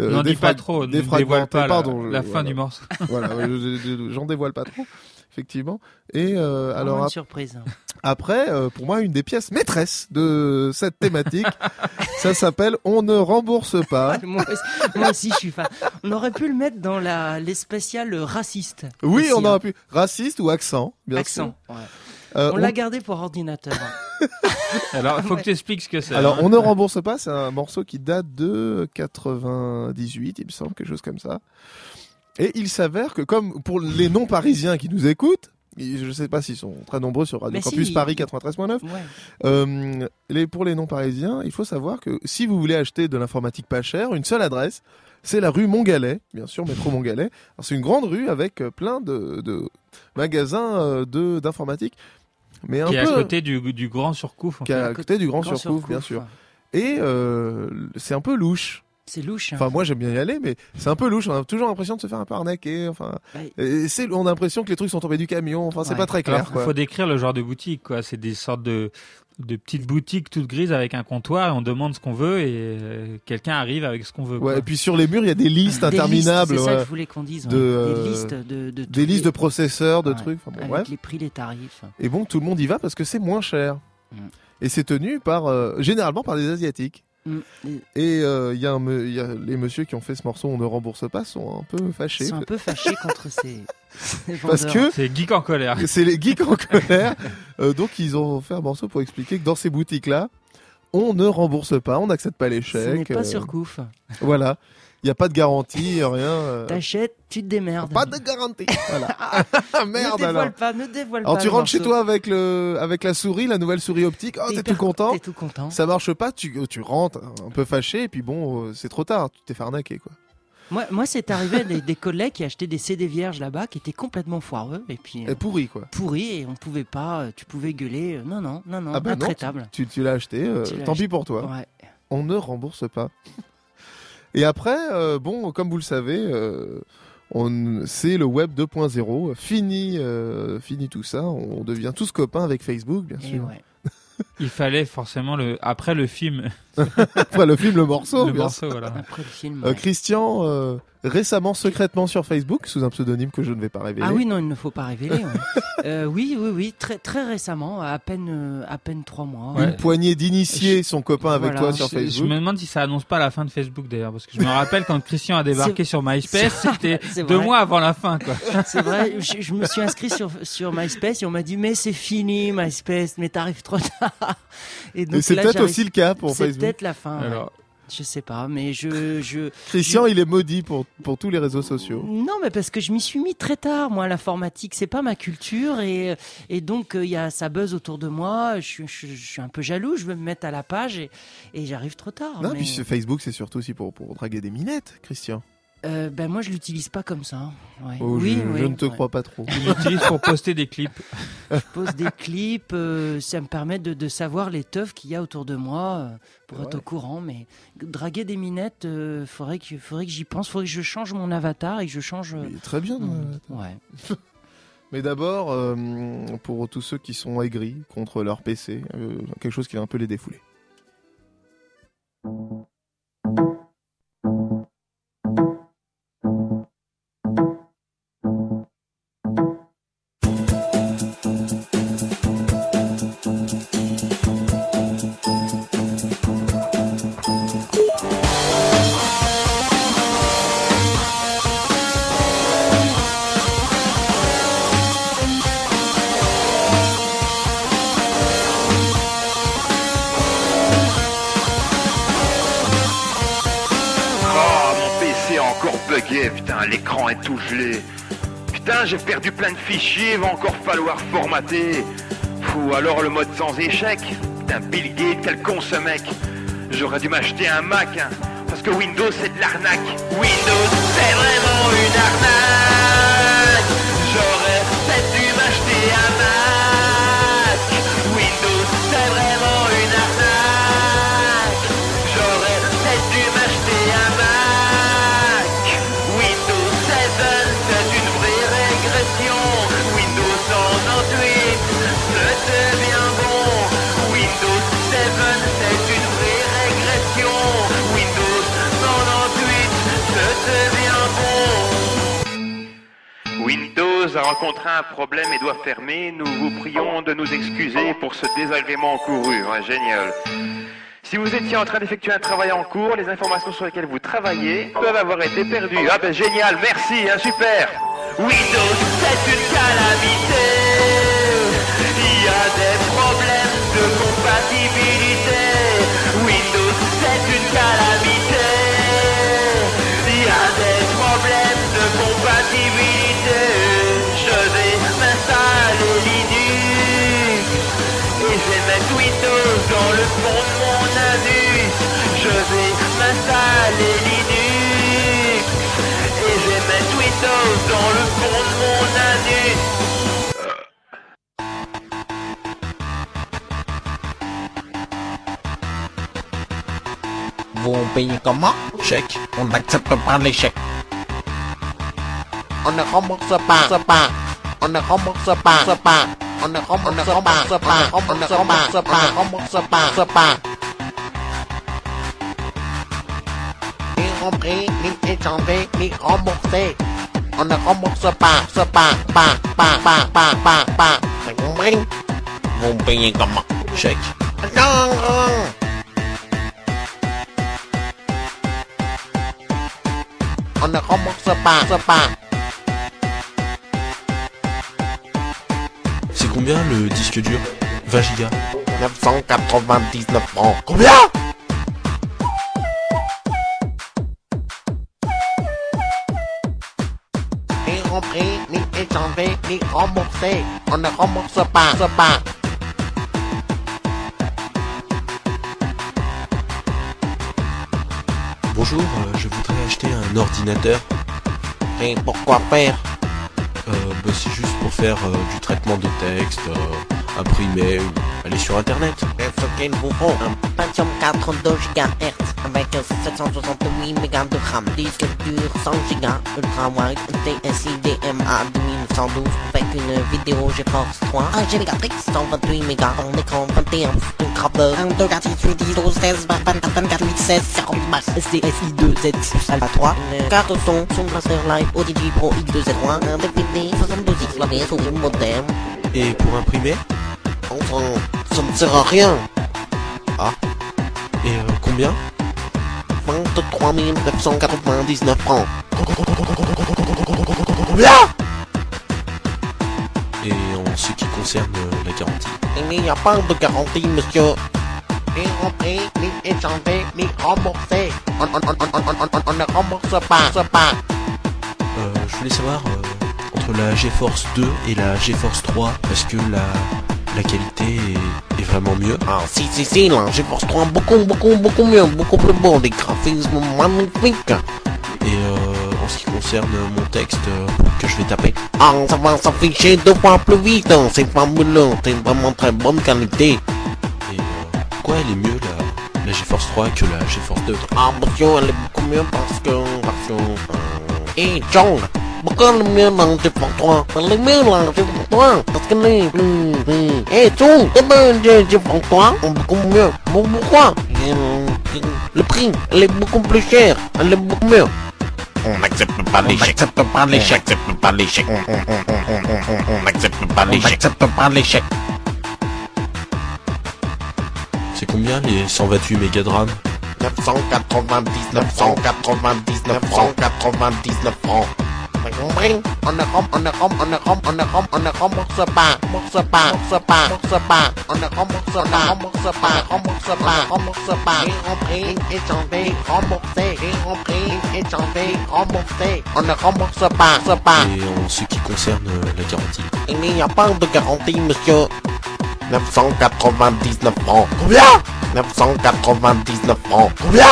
D: Euh,
F: N'en dis pas trop, ne dévoile pas la,
D: pardon,
F: la fin
D: voilà.
F: du morceau.
D: voilà, j'en dévoile pas trop, effectivement. Et euh,
E: alors
D: alors
E: une
D: ap-
E: surprise.
D: après, euh, pour moi, une des pièces maîtresses de cette thématique, ça s'appelle On ne rembourse pas.
E: moi, aussi, moi aussi, je suis fan. On aurait pu le mettre dans la, les spéciales racistes.
D: Oui,
E: aussi,
D: on
E: hein.
D: aurait pu raciste ou accent, bien
E: Accent. ouais.
D: sûr. Euh,
E: On
D: on-
E: l'a gardé pour ordinateur. hein.
F: Alors, il faut que tu expliques ce que c'est.
D: Alors,
F: hein.
D: on ne rembourse pas. C'est un morceau qui date de 98, il me semble, quelque chose comme ça. Et il s'avère que, comme pour les non-parisiens qui nous écoutent, je ne sais pas s'ils sont très nombreux sur Radio
E: Mais si,
D: Campus
E: il-
D: Paris 93.9,
E: Ouais.
D: Euh, les, pour les non-parisiens, il faut savoir que si vous voulez acheter de l'informatique pas chère, une seule adresse, c'est la rue Montgalet, bien sûr, métro Montgalet. C'est une grande rue avec euh, plein de, de magasins euh, de d'informatique, mais un
F: Qui est
D: peu
F: à côté du, du grand surcouf. en
D: qui est à côté du Grand, Surcouf, bien sûr. Et euh, c'est un peu louche.
E: C'est louche. hein.
D: Enfin, moi j'aime bien y aller, mais c'est un peu louche. On a toujours l'impression de se faire un peu arnaquer. Enfin,
E: Ouais.
D: et c'est, on a l'impression que les trucs sont tombés du camion. Enfin, c'est
E: Ouais.
D: pas très clair. Quoi.
F: faut décrire le genre de boutique, quoi. C'est des sortes de, de petites boutiques toutes grises avec un comptoir et on demande ce qu'on veut et euh, quelqu'un arrive avec ce qu'on veut.
D: Ouais,
F: quoi.
D: et puis sur les murs, il y a des listes
E: Des
D: interminables.
E: C'est ça que je voulais qu'on dise.
D: De, euh,
E: des listes de, de tous
D: des listes
E: les-
D: de processeurs, de
E: Ouais.
D: trucs. Enfin, bon,
E: avec les prix, les tarifs.
D: Et bon, tout le monde y va parce que c'est moins cher.
E: Mm.
D: Et c'est tenu par, euh, généralement par des Asiatiques.
E: Mm. Et
D: Et euh, il y a un me- il y a les messieurs qui ont fait ce morceau, on ne rembourse pas, sont un peu
E: Ils
D: fâchés.
E: sont un peu fâchés contre ces, ces
D: Parce que
F: C'est geek en colère.
D: c'est les geeks en colère. Euh, donc ils ont fait un morceau pour expliquer que dans ces boutiques-là, on ne rembourse pas, on n'accepte pas les
E: ce n'est
D: chèques.
E: pas
D: euh,
E: sur Couf.
D: Voilà. Il n'y a pas de garantie, rien. euh,
E: T'achètes, tu te démerdes.
D: Pas de garantie. Voilà.
E: ne
D: Merde
E: dévoile
D: alors.
E: pas, ne dévoile
D: Alors
E: pas.
D: tu
E: le
D: rentres chez toi avec le avec la souris, la nouvelle souris optique. Oh,
E: T'es
D: tout content.
E: T'es tout content.
D: Ça marche pas, tu tu rentres un peu fâché et puis bon, euh, c'est trop tard, tu t'es fait arnaquer quoi.
E: Moi, moi c'est arrivé à des, des collègues qui achetaient des CD vierges là-bas qui étaient complètement foireux et puis euh,
D: Et pourri quoi.
E: pourris et on pouvait pas, euh, tu pouvais gueuler. euh, non, non, non, non,
D: Ah bah non. Tu, tu l'as acheté, euh,
E: Tu
D: tant
E: acheté.
D: pis pour toi.
E: Ouais.
D: On ne rembourse pas. Et après, euh, bon, comme vous le savez, euh, on, c'est le web 2.0. Fini, euh, fini tout ça. On devient tous copains avec Facebook, bien
E: Et
D: sûr.
E: ouais.
F: Il fallait forcément le après le film,
D: Après le film, le morceau.
F: le
D: bien
F: morceau, voilà.
E: Après le film.
D: Euh,
E: ouais.
D: Christian, euh, récemment, secrètement sur Facebook, sous un pseudonyme que je ne vais pas révéler.
E: Ah oui, non, il ne faut pas révéler. ouais. Euh, oui, oui, oui, très, très récemment, à peine, euh, à peine trois mois.
D: Une
F: Ouais.
D: poignée d'initiés sont copains avec
E: Voilà.
D: toi sur
F: Je, je
D: Facebook.
F: me demande si ça annonce pas la fin de Facebook d'ailleurs, parce que je me rappelle quand Christian a débarqué sur MySpace, c'était
E: C'est
F: deux mois avant la fin, quoi.
E: C'est vrai, je, je me suis inscrit sur, sur MySpace et on m'a dit mais c'est fini MySpace, mais t'arrives trop tard. Et donc
D: c'est peut-être aussi le cas pour
E: C'est
D: Facebook.
E: peut-être la fin. ouais. Je sais pas, mais je. je
D: Christian, il est maudit pour, pour tous les réseaux sociaux.
E: Non, mais parce que je m'y suis mis très tard. Moi, l'informatique, c'est pas ma culture, et, et donc il y a ça buzz autour de moi. Je, suis- je, je suis un peu jaloux. Je veux me mettre à la page, et, et j'arrive trop tard.
D: Non,
E: mais-
D: puis ce Facebook, c'est surtout aussi pour, pour draguer des minettes, Christian.
E: Euh, ben moi, je l'utilise pas comme ça. Ouais.
D: Oh,
E: oui,
D: je,
E: oui,
D: je ne te
E: ouais.
D: crois pas trop.
F: Il l'utilise pour poster des clips.
E: Je pose des clips, euh, ça me permet de, de savoir les teufs qu'il y a autour de moi euh, pour être au courant. Mais draguer des minettes, euh, faudrait que, faudrait que j'y pense, faudrait que je change mon avatar et que je change. euh,
D: très bien.
E: ouais.
D: Mais d'abord, euh, pour tous ceux qui sont aigris contre leur PC, euh, quelque chose qui va un peu les défouler.
L: Tout gelé. Putain, j'ai perdu plein de fichiers, va encore falloir formater. Ou alors le mode sans échec. Putain, Bill Gates, quel con ce mec. J'aurais dû m'acheter un Mac, hein, parce que Windows c'est de l'arnaque. Windows c'est vraiment une arnaque. J'aurais peut-être dû m'acheter un Mac. A rencontré un problème et doit fermer. Nous vous prions de nous excuser pour ce désagrément couru. Ouais, génial. Si vous étiez en train d'effectuer un travail en cours, les informations sur lesquelles vous travaillez peuvent avoir été perdues. Ah ben génial, merci, hein, super. Windows, c'est une calamité. Il y a des problèmes de compatibilité. Windows, c'est une calamité. De mon anus. Je vais m'installer Linux. Et je vais mettre Windows dans le fond de mon anus.
M: Vous payez comment? Chèque. On n'accepte pas les chèques. On ne rembourse pas, pas. On ne rembourse pas, rembourse pas. on the homo spa
N: spa combien le disque dur 20 gigas
M: 999 francs. Combien? Ni rempli, ni échangé, ni remboursé. On ne rembourse pas, rembourse pas.
N: Bonjour, euh, je voudrais acheter un ordinateur.
M: Et pourquoi faire?
N: Bah, C'est juste pour faire euh, du traitement de texte, euh, imprimer, ou aller sur internet.
M: Et ce qu'il vous faut Un Pentium 4 2 GHz avec 768 MB de RAM, disque dur 100 Go, ultra wide, TSI DMA 2112 avec une vidéo GeForce 3, 1 Go Matrix, 128 MB, en écran 21 une graveur, 1 2 4 6 8 10 12 16 24 24 8 16 48 basse, SDSI 2 Z Alpha 3, une carte son, son blaster live ODG Pro X2Z1, un DVD 72 X clavier souris moderne.
N: Et pour imprimer
M: Enfin, ça ne sert à rien.
N: Ah. Et euh, combien?
M: 23 999 francs.
N: Et en ce qui concerne euh, la garantie?
M: Il n'y a pas de garantie, monsieur. ni repris, ni échangé, ni remboursé. On, ne rembourse pas, pas.
N: Euh, je voulais savoir euh, entre la GeForce 2 et la GeForce 3, est-ce que la, la qualité est, est vraiment mieux
M: Ah, si, si, si, la GeForce 3, beaucoup, beaucoup, beaucoup mieux, beaucoup plus beau, des graphismes magnifiques.
N: Et euh, en ce qui concerne mon texte euh, que je vais taper
M: Ah, ça va s'afficher deux fois plus vite, hein, c'est fabuleux, c'est vraiment très bonne qualité.
N: Et euh, pourquoi elle est mieux la, la GeForce 3 que la GeForce 2
M: Ah, monsieur, elle est beaucoup mieux parce que, parce que, euh, et John, pourquoi elle est mieux dans la GeForce 3 Elle est mieux dans la GeForce 3 parce qu'elle est plus, plus, et John, eh ben, 3 est beaucoup mieux. Bon, pourquoi Le prix, elle est beaucoup plus chère, elle est beaucoup mieux. On n'accepte pas l'échec. On n'accepte pas l'échec. On n'accepte pas l'échec. On n'accepte pas l'échec. On n'accepte pas l'échec.
N: C'est combien les 128 mégas de RAM
M: 999, 999, 999 francs. T'as compris On ne rem, on ne rem, on ne rem, on ne rem, on ne rembourse pas, rembourse pas, rembourse pas, rembourse pas. On ne rembourse pas, rembourse pas, rembourse pas, rembourse pas. Et repris, échangé, remboursé, et repris, échangé, remboursé. On ne rembourse pas, rembourse pas.
N: Et en ce qui concerne euh, la garantie
M: Il n'y a pas de garantie, monsieur. 999 francs. Combien? 999 francs. Combien?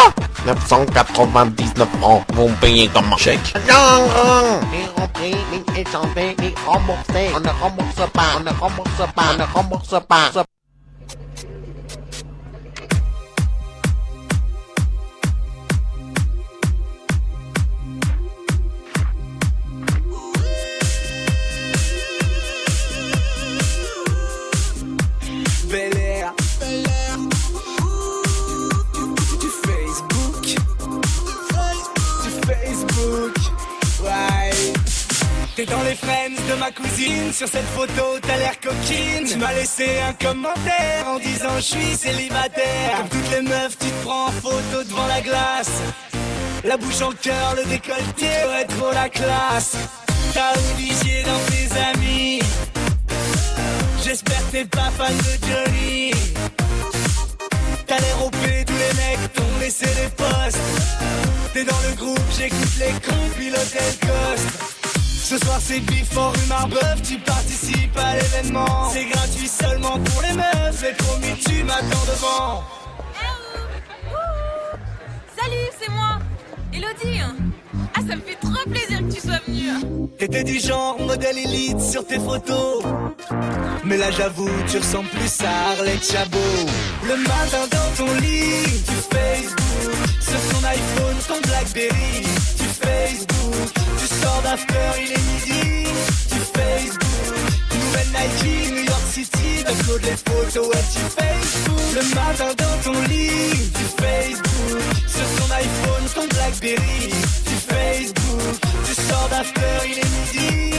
M: 999 francs. Vous me payez comment
N: Chèque
M: Non Ni repris, ni échangé, ni remboursé. On ne rembourse pas, on ne rembourse pas, on ne rembourse pas.
K: Ma cousine. Sur cette photo, t'as l'air coquine. Tu m'as laissé un commentaire en disant je suis célibataire. Comme toutes les meufs, tu te prends en photo devant la glace. La bouche en cœur, le décolleté, ouais, trop la classe. T'as Olivier dans tes amis. J'espère t'es pas fan de Johnny. T'as l'air OP, tous les mecs t'ont laissé les postes. T'es dans le groupe, j'écoute les cons, puis l'hôtel Coste. Ce soir c'est Before rue Marbeuf, tu participes à l'événement. C'est gratuit seulement pour les meufs, et promis tu m'attends devant.
O: Salut, c'est moi, Elodie. Ah, ça me fait trop plaisir que tu sois venue.
K: T'étais du genre modèle élite sur tes photos. Mais là j'avoue, tu ressembles plus à Arlette Chabot. Le matin dans ton lit, tu Facebook. Sur ton iPhone, ton Blackberry, Facebook. Tu sors d'after, il est midi, tu Facebook. Nouvelle Nike, New York City, t'uploades les photos et tu Facebook. Le matin dans ton lit, tu Facebook. Sur ton iPhone, ton Blackberry, tu Facebook. Tu sors d'after, il est midi,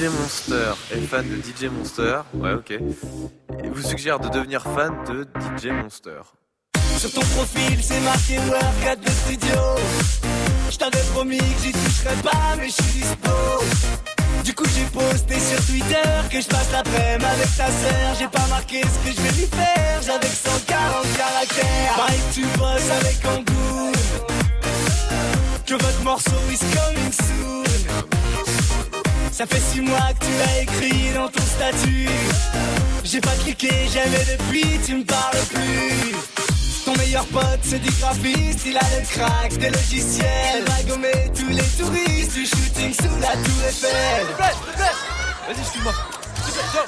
P: DJ Monster est fan de DJ Monster, ouais ok, et vous suggère de devenir fan de DJ Monster.
K: Sur ton profil, c'est marqué workout de studio. Je t'avais promis que j'y toucherais pas, mais je suis dispo. Du coup, j'ai posté sur Twitter que je passe l'après-midi avec ta sœur. J'ai pas marqué ce que je vais lui faire, j'avais que 140 caractères. Pareil que tu bosses avec Angoul. Que votre morceau is coming soon. Ça fait six mois que tu l'as écrit dans ton statut. J'ai pas cliqué jamais depuis, tu me parles plus. Ton meilleur pote c'est du graphiste, il a le crack des logiciels. Il va gommer tous les touristes du shooting sous la tour Eiffel.
J: Vas-y, excuse-moi.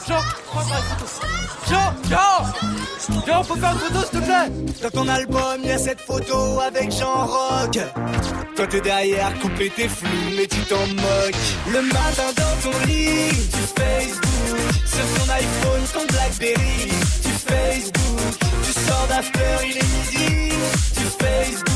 J: Jean, Jean. Jean, Jean Jean, faut faire une photo, s'il te plaît
K: Dans ton album, y a cette photo avec Jean Rock. Toi t'es derrière, coupé tes flous, mais tu t'en moques. Le matin dans ton lit, tu Facebook. Sur ton iPhone, ton Blackberry, tu Facebook. Tu sors d'after, il est midi, tu Facebook.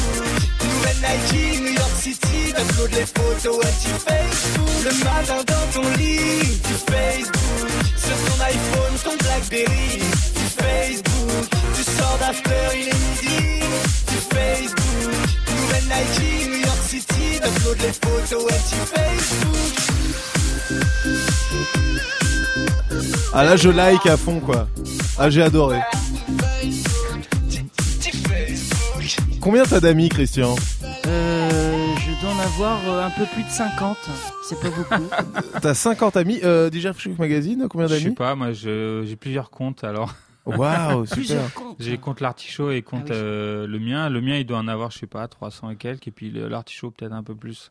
K: Nouvelle Nike, New York City, t'uploades les photos et tu Facebook. Le matin dans ton lit, tu Facebook. Sur ton iPhone, ton Blackberry, tu Facebook. Tu sors d'after, il est midi, tu Facebook. Nouvelle Nike, New York City, t'uploades les photos et tu Facebook.
D: Ah là, je like à fond, quoi. Ah, j'ai adoré. Combien t'as d'amis, Christian?
E: Euh, je dois en avoir euh, un peu plus de 50. C'est pas beaucoup.
D: T'as 50 amis. Euh, Freak Magazine, combien
F: Je sais
D: d'amis
F: pas, moi je- j'ai plusieurs comptes alors.
D: Waouh, super.
E: Plusieurs comptes.
F: J'ai compte l'artichaut et compte
E: Ah oui.
F: euh, le mien. Le mien il doit en avoir, je sais pas, 300 et quelques. Et puis le- l'artichaut peut-être un peu plus.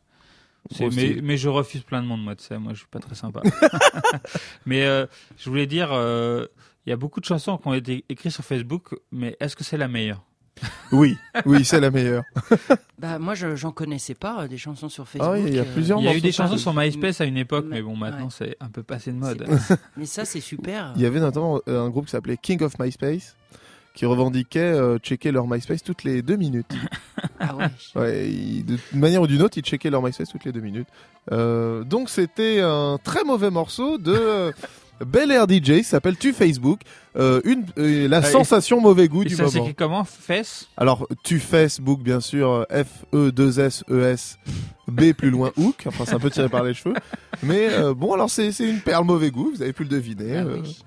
F: C'est-
D: Gros
F: mais,
D: style.
F: mais je refuse plein de monde, moi, tu sais. Moi je suis pas très sympa. mais euh, je voulais dire, euh, il y a beaucoup de chansons qui ont été écrites sur Facebook, mais est-ce que c'est la meilleure?
D: Oui, oui, c'est la meilleure.
E: bah moi je- j'en connaissais pas euh, des chansons sur
D: Ah
E: Facebook.
D: oui, il y a
E: euh,
D: plusieurs
F: Il y a eu des chansons sur MySpace à une époque,
E: Mais-
F: mais bon, maintenant
E: ouais.
F: c'est un peu passé de mode.
E: Mais ça c'est super.
D: Il y avait notamment euh, un groupe qui s'appelait King of MySpace qui revendiquait euh, checker leur MySpace toutes les deux minutes.
E: Ah ouais.
D: Ouais, ils- de- d'une manière ou d'une autre, ils checkaient leur MySpace toutes les deux minutes. Euh, donc c'était un très mauvais morceau de euh, Bel Air DJ, qui s'appelle Tu Facebook. Euh, une, euh, la
F: Ah, et-
D: sensation mauvais goût
F: Et
D: du
F: ça
D: moment.
F: s'écrit comment? Fess?
D: Alors, tu Facebook, bien sûr, E F-E-2-S-E-S, B plus loin, Hook. Enfin, c'est un peu tiré par les cheveux. Mais euh, bon, alors c'est c'est une perle mauvais goût, vous avez pu le deviner.
E: Ah
D: euh,
E: oui.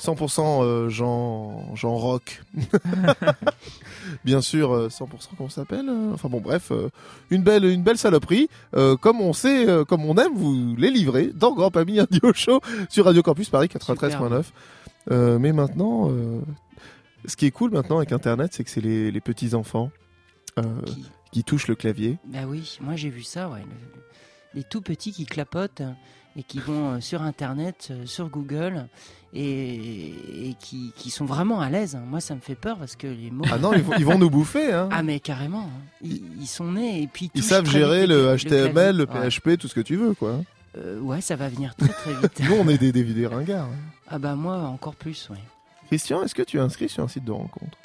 D: 100% euh, Jean, Jean Rock. bien sûr, euh, 100% comment ça s'appelle euh, Enfin bon, bref, euh, une belle, une belle saloperie. euh, comme on sait, euh, comme on aime vous les livrer dans Grand Papy Radio Show sur Radio Campus Paris 93.9. Euh, mais maintenant, euh, ce qui est cool maintenant avec Internet, c'est que c'est les, les petits enfants euh,
E: Qui-
D: qui touchent le clavier.
E: Bah oui, moi j'ai vu ça, ouais. le- le- les tout petits qui clapotent euh, et qui vont euh, sur Internet, euh, sur Google et, et qui, qui sont vraiment à l'aise. hein. Moi ça me fait peur parce que les mots.
D: Ah non, ils vont, ils vont nous bouffer. Hein.
E: Ah mais carrément, hein. ils, ils sont nés et puis
D: Ils savent gérer le HTML, le.
E: Ouais.
D: PHP, tout ce que tu veux, quoi.
E: Euh, ouais, ça va venir très très vite.
D: Nous, on est des, des, ringards.
E: ah bah moi encore plus, ouais.
D: Christian, est-ce que tu es inscrit sur un site de rencontre?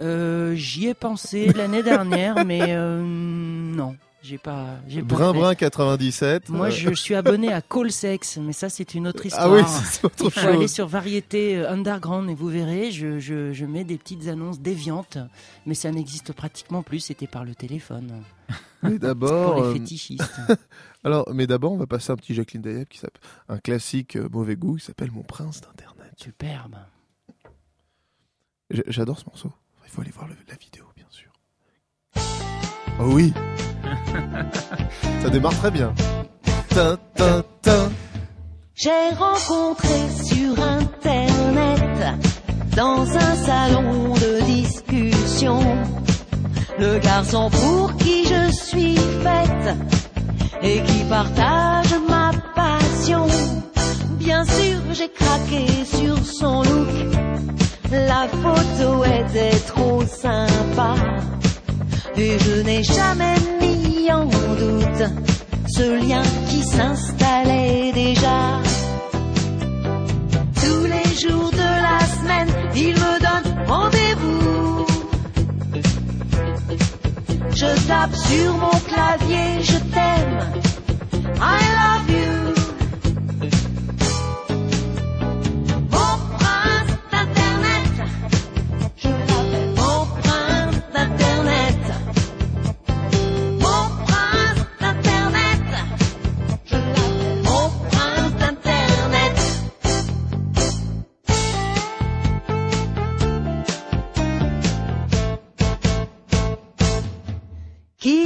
E: Euh, J'y ai pensé l'année dernière, mais euh, non, j'ai pas. j'ai pas
D: Brun
E: fait.
D: Brun 97.
E: Moi,
D: euh,
E: je suis abonné à Call Sex, mais ça, c'est une autre histoire.
D: Ah oui, c'est autre
E: Il faut
D: chose.
E: aller sur Variété euh, Underground et vous verrez, je, je, je mets des petites annonces déviantes, mais ça n'existe pratiquement plus, c'était par le téléphone.
D: Mais d'abord.
E: Pour les
D: euh,
E: fétichistes.
D: Alors, mais d'abord, on va passer un petit Jacqueline Dayeb qui s'appelle un classique euh, mauvais goût qui s'appelle Mon prince d'internet.
E: Superbe.
D: J'adore ce morceau. Il faut aller voir le- la vidéo, bien sûr. Oh oui Ça démarre très bien.
Q: J'ai rencontré sur internet, dans un salon de discussion, le garçon pour qui je suis faite et qui partage ma passion. Bien sûr, j'ai craqué sur son look, la photo était trop sympa et je n'ai jamais en doute ce lien qui s'installait déjà. Tous les jours de la semaine, il me donne rendez-vous. Je tape sur mon clavier, je t'aime. I love you.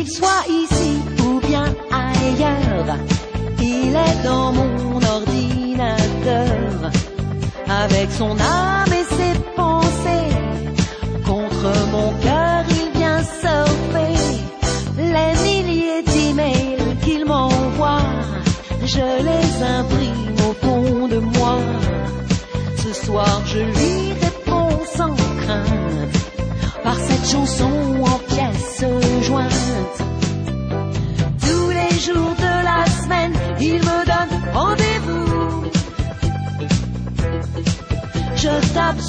Q: Soit ici ou bien ailleurs, il est dans mon ordinateur. Avec son âme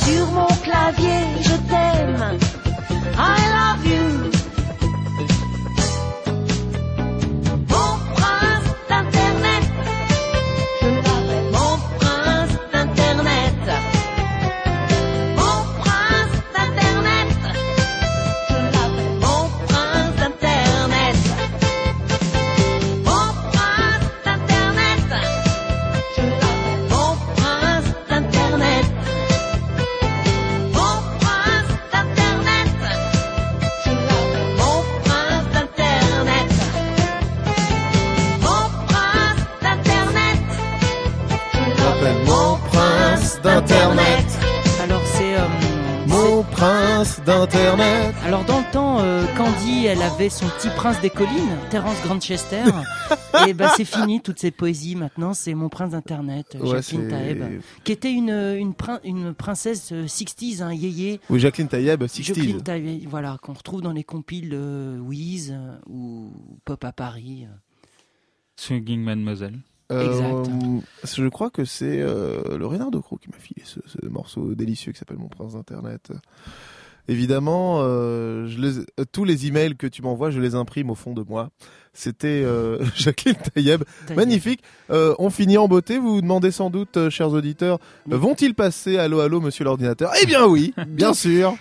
Q: sur mon clavier, d'Internet.
E: Alors dans le temps, euh, Candy, elle avait son petit prince des collines, Terence Grandchester. et bah c'est fini toutes ces poésies. Maintenant, c'est mon prince d'internet,
D: Ouais,
E: Jacqueline Taeb, qui était une une, prin- une princesse euh, 60s, un yéyé.
D: Oui, Jacqueline Taïeb, 60s.
E: Jacqueline Taeb, voilà, qu'on retrouve dans les compiles de Wiz euh, ou Pop à Paris. euh.
F: Swinging Mademoiselle.
E: Exact.
D: Je crois que c'est euh, le Renard de Croc qui m'a filé ce, ce morceau délicieux qui s'appelle Mon Prince d'Internet. Évidemment, euh, euh, tous les emails que tu m'envoies, je les imprime au fond de moi. C'était euh, Jacqueline Taïeb. Magnifique. Euh, on finit en beauté. Vous vous demandez sans doute, euh, chers auditeurs, euh, vont-ils passer Allô, allô, monsieur l'ordinateur? Eh bien oui, bien sûr.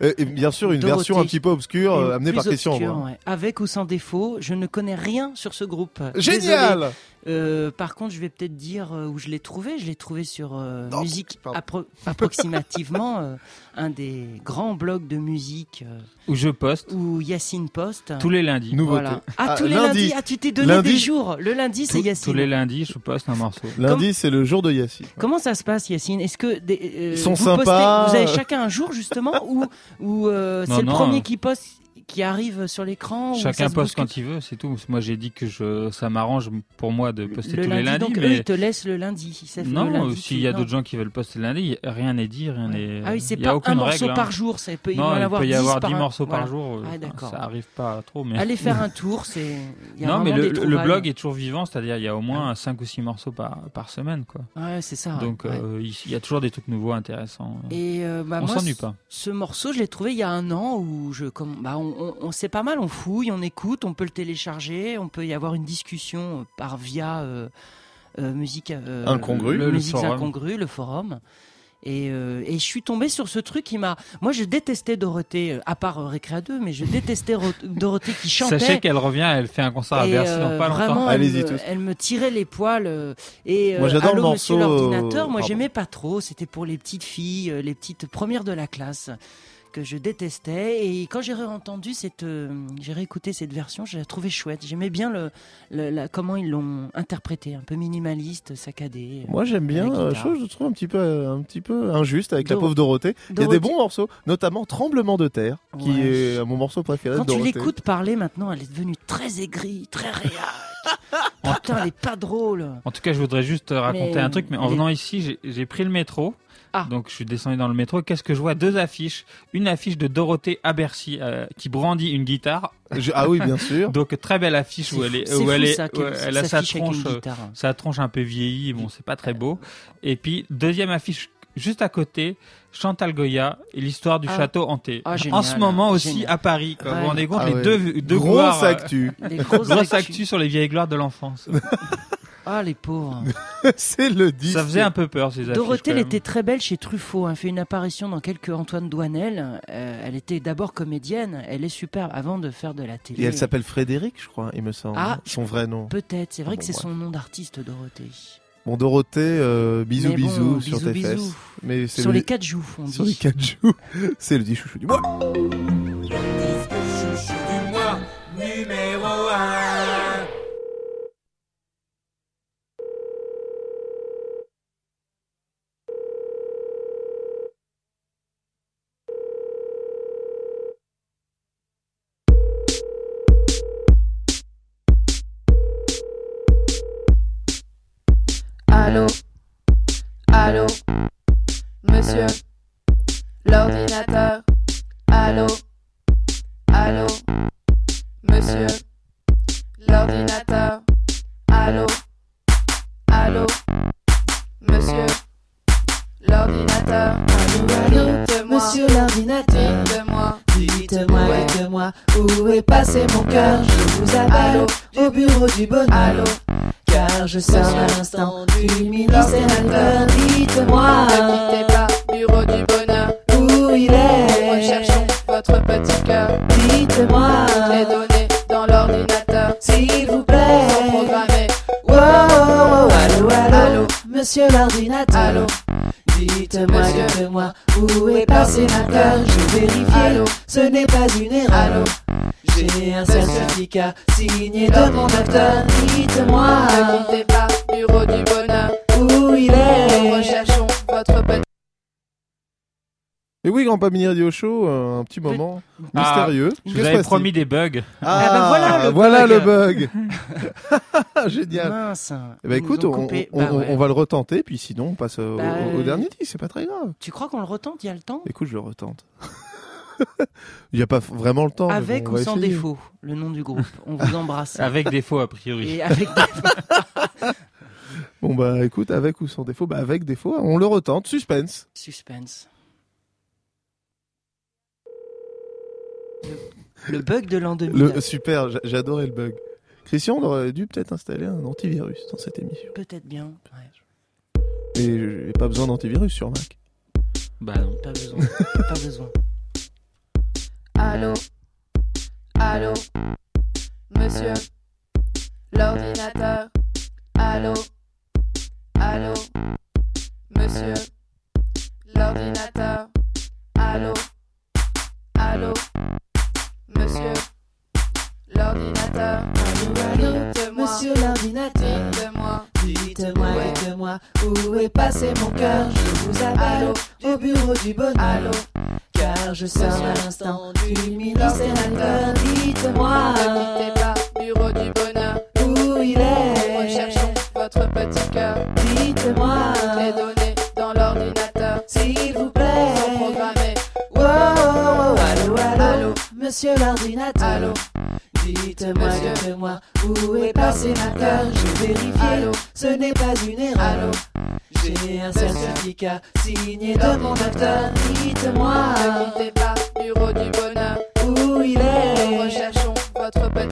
D: Et bien sûr, une
E: Dorothée.
D: version un petit peu obscure euh, amenée
E: plus
D: par Christian.
E: obscure,
D: Brun.
E: ouais. Avec ou sans défaut, je ne connais rien sur ce groupe.
D: Génial
E: Désolé. Euh, par contre, je vais peut-être dire euh, où je l'ai trouvé. Je l'ai trouvé sur euh, musique appro- approximativement euh, un des grands blogs de musique euh,
F: Où je poste.
E: où Yacine poste.
F: Tous les lundis.
E: Voilà. Ah,
D: Ah,
E: tous les
D: lundi.
E: lundis. Ah, tu t'es donné
D: Lundi.
E: des jours. Le lundi, c'est Yacine.
F: Tous les lundis, je poste un morceau.
D: Lundi, c'est le jour de Yacine.
E: Comment ça se passe, Yacine? Est-ce que des, euh,
D: Ils sont
E: vous
D: sympas.
E: postez- vous avez chacun un jour justement ou ou euh, c'est le premier qui poste qui arrive sur l'écran
F: Chacun poste quand il veut, c'est tout. Moi, j'ai dit que je, ça m'arrange pour moi de poster
E: le
F: tous
E: lundi,
F: les lundis.
E: donc
F: mais
E: eux ils te laissent le lundi. Le
F: non,
E: lundi,
F: s'il y a d'autres gens qui veulent poster le lundi, rien n'est dit, rien n'est.
E: Ah oui, c'est pas un morceau
F: règle, hein.
E: par jour, ça peut- il
F: non, il
E: avoir
F: peut y
E: 10
F: avoir
E: par
F: 10
E: un-
F: morceaux
E: voilà.
F: par jour.
E: Ah,
F: euh,
E: d'accord.
F: Ça arrive pas trop, mais.
E: Allez faire un tour, c'est.
F: Non, mais le, blog est toujours vivant, c'est-à-dire il y a au moins 5 ou 6 morceaux par, semaine, quoi.
E: Ouais, c'est ça.
F: Donc euh, il y a toujours des trucs nouveaux, intéressants.
E: Et euh, bah,
F: on s'ennuie pas.
E: Ce morceau, je l'ai trouvé il y a un an où je, comme, bah, on, on, on sait pas mal, on fouille, on écoute, on peut le télécharger, on peut y avoir une discussion euh, par via euh, euh, musique euh,
D: Incongrue.
E: le,
D: Le
E: musiques
D: forum.
E: le forum. Et, euh, et je suis tombé sur ce truc qui m'a. Moi, je détestais Dorothée, à part Récré à 2, mais je détestais Ro- Dorothée qui chantait.
F: Sachez qu'elle revient, elle fait un concert à Bercy
E: euh,
F: dans pas longtemps.
E: Vraiment, elle,
D: Allez-y
E: me,
D: tous.
E: elle me tirait les poils. Et
D: Moi, j'adore
E: Allô,
D: le
E: Monsieur
D: morceau,
E: l'ordinateur. Moi,
D: pardon.
E: j'aimais pas trop. C'était pour les petites filles, les petites premières de la classe que je détestais. Et quand j'ai réentendu cette, euh, j'ai réécouté cette version, je la trouvais chouette. J'aimais bien le, le- la- comment ils l'ont interprété, un peu minimaliste, saccadé.
D: Moi j'aime bien,
E: la
D: euh, chose je trouve un petit peu un petit peu injuste avec la pauvre Dorothée. Il y a des bons morceaux, notamment Tremblement de terre, qui est euh, mon morceau préféré
E: Quand
D: de
E: tu
D: Dorothée.
E: l'écoutes parler maintenant, elle est devenue très aigrie, très réac. Putain, elle est pas drôle.
F: En tout cas, je voudrais juste euh, raconter
E: Mais,
F: un truc, mais en venant ici, j'ai pris le métro.
E: Ah.
F: Donc je suis descendu dans le métro. Qu'est-ce que je vois? Deux affiches. Une affiche de Dorothée à Bercy euh, qui brandit une guitare.
D: Je- ah oui, bien sûr.
F: Donc très belle affiche où elle est,
E: c'est
F: où
E: fou,
F: elle est,
E: ça,
F: où elle a sa tronche, euh, sa tronche un peu vieillie. Bon, c'est pas très beau. Et puis deuxième affiche juste à côté, Chantal Goya et l'histoire du
E: Ah.
F: château hanté.
E: Ah,
F: en ce moment aussi
E: génial.
F: à Paris. quoi. Vous vous rendez compte
D: Ah
F: les
D: ouais.
F: deux, deux gloires, euh,
D: actu.
E: Les grosses
F: grosse
E: actus.
F: actu sur les vieilles gloires de l'enfance.
E: Ah, les pauvres.
D: c'est le 10.
F: Ça faisait un peu peur ces affiches.
E: Dorothée,
F: quand
E: elle
F: même.
E: était très belle chez Truffaut. Elle fait une apparition dans quelques Antoine Douanel. Euh, elle était d'abord comédienne. Elle est superbe avant de faire de la télé.
D: Et elle s'appelle Frédéric, je crois, il me semble.
E: Ah,
D: son vrai nom.
E: Peut-être. C'est vrai
D: Ah,
E: que c'est son nom d'artiste, Dorothée.
D: Bon, Dorothée, euh, bisous,
E: Mais bon,
D: bisous sur
E: bisous,
D: tes fesses. Mais c'est
E: Sur
D: le-
E: les quatre joues, on
D: Sur
E: dit.
D: les quatre joues. c'est le dit chouchou du mois.
R: Allô? Allô? Monsieur? L'ordinateur? Allô? Allô? Monsieur? L'ordinateur? Allô? Allô? Monsieur? L'ordinateur? Allô Allô?
Q: Monsieur l'ordinateur,
R: Dites-moi.
Q: Dites-moi, dites-moi, où est passé mon cœur? Je vous appelle au bureau du bonheur,
R: Allô?
Q: Car je sors à l'instant du ministère
R: L'ordinateur.
Q: Dites-moi,
R: Ne quittez pas Bureau du bonheur.
Q: Où il
R: Nous
Q: est?
R: recherchons votre petit cœur.
Q: Dites-moi,
R: Les données dans l'ordinateur.
Q: S'il vous plaît.
R: programmées
Q: Wow, allô, allô,
R: Allô
Q: monsieur l'ordinateur.
R: Allô
Q: Dites-moi, dites-moi, où est passé cœur? J'ai vérifié,
R: Allô
Q: ce n'est pas une erreur.
R: Allô
Q: J'ai un certificat signé de mon docteur. Dites-moi,
R: Ne quittez pas Bureau du bonheur
Q: où il
R: Nous
Q: est
R: recherchons
D: Et oui, Grand Mini Radio Show, euh, un petit moment
F: Ah,
D: mystérieux.
F: je vous avais promis des bugs.
D: Ah,
E: Ah bah voilà le
D: voilà
E: bug.
D: le bug. Génial.
E: Mince.
D: Eh ben, écoute,
E: nous
D: on, on-
E: Bah
D: on-
E: ouais.
D: on va le retenter, puis sinon on passe au,
E: Bah,
D: au- au dernier disque, c'est pas très grave.
E: Tu crois qu'on le retente? Il y a le temps?
D: Écoute, je le retente. Il n'y a pas vraiment le temps.
E: Avec
D: bon,
E: ou sans
D: essayer.
E: défaut Le nom du groupe. On vous embrasse.
F: Avec défaut, a priori.
E: Et avec défaut.
D: Bon bah écoute, avec ou sans défaut, bah avec défaut, on le retente. Suspense.
E: Suspense. Le, le bug de l'an 2000.
D: Le super, j'a- j'adorais le bug. Christian, on aurait dû peut-être installer un antivirus dans cette émission.
E: Peut-être bien. ouais.
D: Et j'ai pas besoin d'antivirus sur Mac.
F: Bah non.
E: Pas besoin. pas besoin.
R: Allô? Allô? Monsieur? L'ordinateur? Allô? Allô? Monsieur? L'ordinateur? Allô? Allô? Monsieur? L'ordinateur? Allô Dites-moi.
Q: Monsieur l'ordinateur.
R: Dites-moi.
Q: Dites-moi, dites-moi, où est passé mon cœur? Je vous appelle au bureau du bonheur.
R: Allô?
Q: Car je sors à l'instant du ministère. Dites-moi,
R: Ne quittez pas Bureau du bonheur.
Q: où il est.
R: Recherchons votre petit cœur.
Q: Dites-moi,
R: Les données dans l'ordinateur.
Q: S'il vous plaît.
R: Sont programmées
Q: Wow, allô, allô,
R: Allô.
Q: Monsieur l'ordinateur.
R: Allô.
Q: Dites-moi, dites-moi, où est passé ma cœur? J'ai vérifié, ce n'est pas une erreur.
R: Allô
Q: J'ai un certificat signé de mon docteur. Dites-moi,
R: Ne quittez pas Bureau du bonheur
Q: où il est?
R: Recherchons votre petit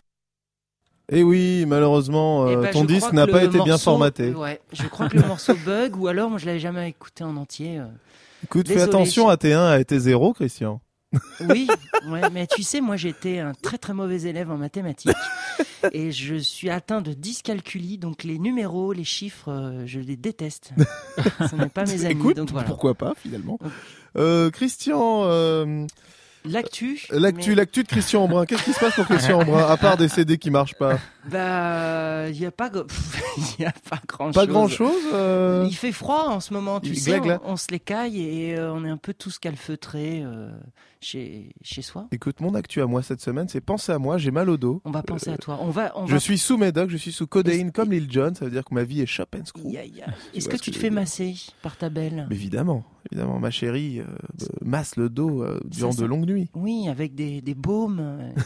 D: Et Eh oui, malheureusement,
E: Eh
D: euh,
E: ben,
D: ton disque n'a pas été bien formaté.
E: Ouais, je crois que le morceau bug, ou alors moi je l'avais jamais écouté en entier. euh.
D: Écoute, fais attention à T1 à T0, Christian.
E: Oui, ouais, mais tu sais, moi j'étais un très très mauvais élève en mathématiques et je suis atteint de dyscalculie, donc les numéros, les chiffres, euh, je les déteste. Ce n'est pas mes amis,
D: Écoute,
E: donc voilà.
D: pourquoi pas finalement. Euh, Christian, euh,
E: L'actu.
D: l'actu,
E: mais-
D: l'actu de Christian Embrun. Qu'est-ce qui se passe pour Christian Embrun à part des CD qui marchent pas?
E: Bah, il y a pas, il y a pas grand
D: Pas
E: chose.
D: grand chose. euh,
E: Il fait froid en ce moment, tu
D: Il
E: sais,
D: glagla.
E: on, on se les caille et euh, on est un peu tous calfeutrés euh, chez, chez soi.
D: Écoute, mon actu à moi cette semaine, c'est penser à moi. J'ai mal au dos.
E: On va penser à toi. On va, on
D: Je
E: va-
D: suis sous médoc, je suis sous codéine comme Lil Jon. Ça veut dire que ma vie est shop and screw.
E: Est-ce que tu te fais masser par ta belle?
D: Mais Évidemment, évidemment, ma chérie euh, masse le dos euh, durant
E: Ça,
D: de longues nuits.
E: Oui, avec des, des baumes.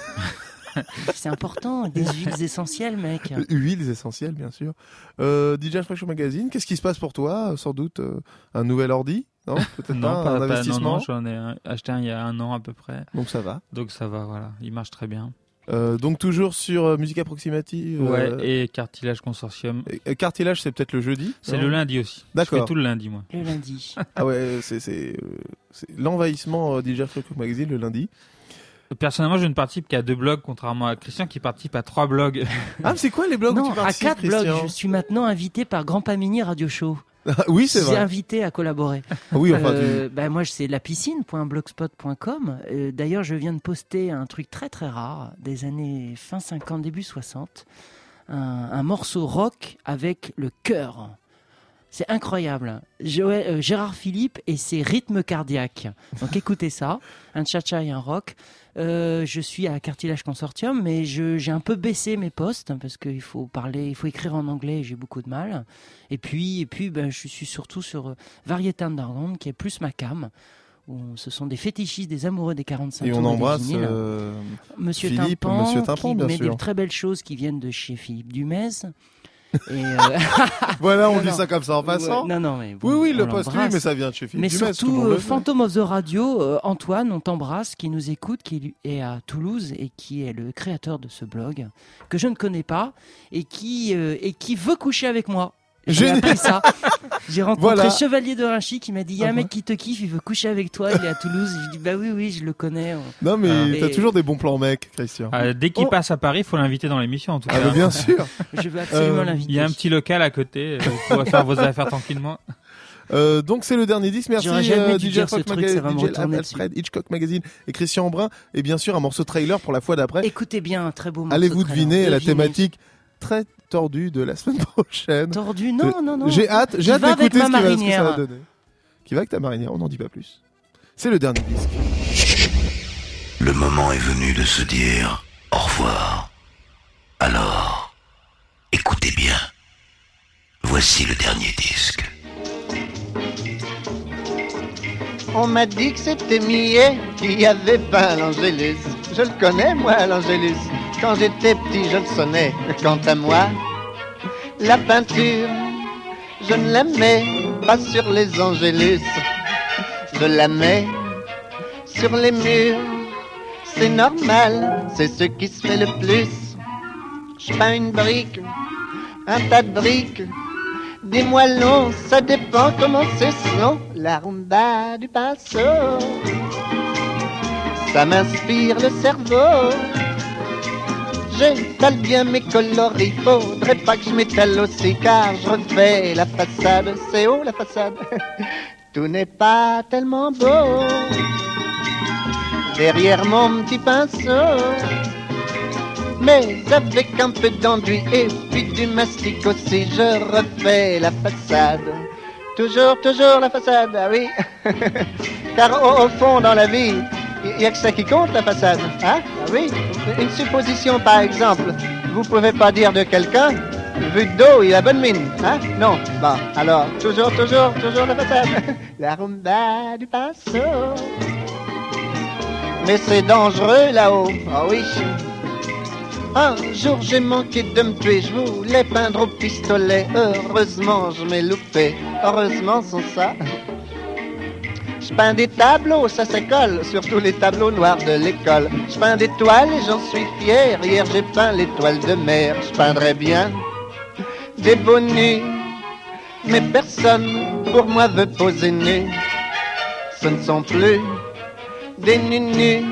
E: C'est important, des huiles essentielles, mec.
D: Huiles essentielles, bien sûr. Euh, DJ Fresh Show Magazine, qu'est-ce qui se passe pour toi? Sans doute euh, un nouvel ordi Non? Peut-être
F: Non,
D: pas,
F: pas,
D: un
F: pas-
D: investissement?
F: non, j'en ai acheté un il y a un an à peu près.
D: Donc ça va.
F: Donc ça va, voilà. Il marche très bien.
D: Euh, donc toujours sur euh, Musique Approximative.
F: Ouais,
D: euh,
F: et Cartilage Consortium.
D: et- Cartilage, c'est peut-être le jeudi
F: C'est le lundi aussi. Je
D: D'accord.
F: fais tout le lundi, moi.
E: Le lundi.
D: Ah ouais, c'est c'est, c'est l'envahissement euh, DJ Fresh Show Magazine le lundi.
F: Personnellement, je ne participe qu'à deux blogs, contrairement à Christian qui participe à trois blogs.
D: Ah, mais c'est quoi les blogs où
E: non,
D: tu
E: à quatre blogs. Je suis maintenant invité par Grand Pamini Radio Show.
D: Oui, c'est vrai.
E: invité à collaborer.
D: Ah oui, enfin,
E: Euh, bah, moi, c'est lapiscine.blogspot.com. Euh, D'ailleurs, je viens de poster un truc très très rare des années fin 50, début 60. Un, un morceau rock avec le cœur. C'est incroyable. Joël- euh, Gérard Philippe et ses rythmes cardiaques. Donc écoutez ça, un cha-cha et un rock. Euh, je suis à Cartilage Consortium, mais j'ai un peu baissé mes postes hein, parce qu'il faut parler, il faut écrire en anglais et j'ai beaucoup de mal. Et puis, et puis ben, je suis surtout sur euh, Variety Underground qui est plus ma cam. Où ce sont des fétichistes, des amoureux des 45
D: Et on embrasse euh,
E: Monsieur
D: Philippe, Monsieur Tympan,
E: qui
D: bien
E: met
D: sûr.
E: des très belles choses qui viennent de chez Philippe Dumez. Et euh,
D: Voilà, on
E: Non,
D: dit
E: non.
D: ça comme ça en passant.
E: Ouais, non, non, mais bon,
D: oui, oui, le poste, oui,
E: l'embrasse.
D: mais ça vient de chez Philippe
E: Mais
D: le
E: surtout, euh. Phantom of the Radio, euh, Antoine, on t'embrasse, qui nous écoute, qui est à Toulouse et qui est le créateur de ce blog, que je ne connais pas, et qui, euh, et qui veut coucher avec moi. J'ai
D: Génial.
E: appris ça. J'ai rencontré
D: Voilà.
E: Chevalier de Rinchy qui m'a dit il y a un
D: Ah
E: mec qui te kiffe, il veut coucher avec toi, il est à Toulouse. Je dis bah oui, oui, je le connais.
D: Non, mais
E: Euh,
D: t'as
E: et-
D: toujours des bons plans, mec, Christian.
F: Euh, dès qu'il
E: Oh.
F: passe à Paris, il faut l'inviter dans l'émission en tout
D: Ah,
F: cas.
D: mais bien sûr.
E: Je veux absolument
D: Euh,
E: l'inviter.
F: Il y a un petit local à côté, euh, vous pourrez faire vos affaires tranquillement.
D: Euh, donc c'est le dernier disque. Merci euh, DJ Fox
E: truc,
D: Magazine, DJ Alfred Hitchcock Magazine et Christian Embrun et bien sûr un morceau trailer pour la fois d'après.
E: Écoutez bien, un très beau morceau.
D: Allez-vous deviner la thématique très tordue de la semaine prochaine.
E: Tordu Non, non, non.
D: J'ai hâte, j'ai hâte d'écouter ce, qui va- ce que ça va donner. Qui va avec ta marinière On n'en dit pas plus. C'est le dernier disque.
C: Le moment est venu de se dire au revoir. Alors, écoutez bien. Voici le dernier disque.
S: On m'a dit que c'était Millet qui avait peint l'Angélus. Je le connais, moi, l'Angélus. Quand j'étais petit, je le sonnais. Quant à moi, la peinture, je ne la mets pas sur les Angélus. Je la mets sur les murs. C'est normal, c'est ce qui se fait le plus. Je peins une brique, un tas de briques. Des moellons, ça dépend comment c'est selon la rumba du pinceau. Ça m'inspire le cerveau. J'étale bien mes coloris, faudrait pas que je m'étale aussi car je refais la façade. C'est haut la façade, tout n'est pas tellement beau. Derrière mon petit pinceau, mais avec un peu d'enduit et puis du mastic aussi, je refais la façade. Toujours, toujours la façade, ah oui. Car au, au fond, dans la vie, il n'y a que ça qui compte, la façade. Hein? Ah oui. Une supposition, par exemple. Vous pouvez pas dire de quelqu'un, vu de dos, il a bonne mine. Hein? Non. Bon, alors, toujours, toujours, toujours la façade. La rumba du pinceau. Mais c'est dangereux là-haut. Ah oui. Un jour j'ai manqué de me tuer, je voulais peindre au pistolet. Heureusement je m'ai loupé, heureusement sans ça. Je peins des tableaux, ça s'école, surtout les tableaux noirs de l'école. Je peins des toiles et j'en suis fier. Hier j'ai peint l'étoile de mer, je peindrais bien des beaux nus. Mais personne pour moi veut poser nu. Ce ne sont plus des nus.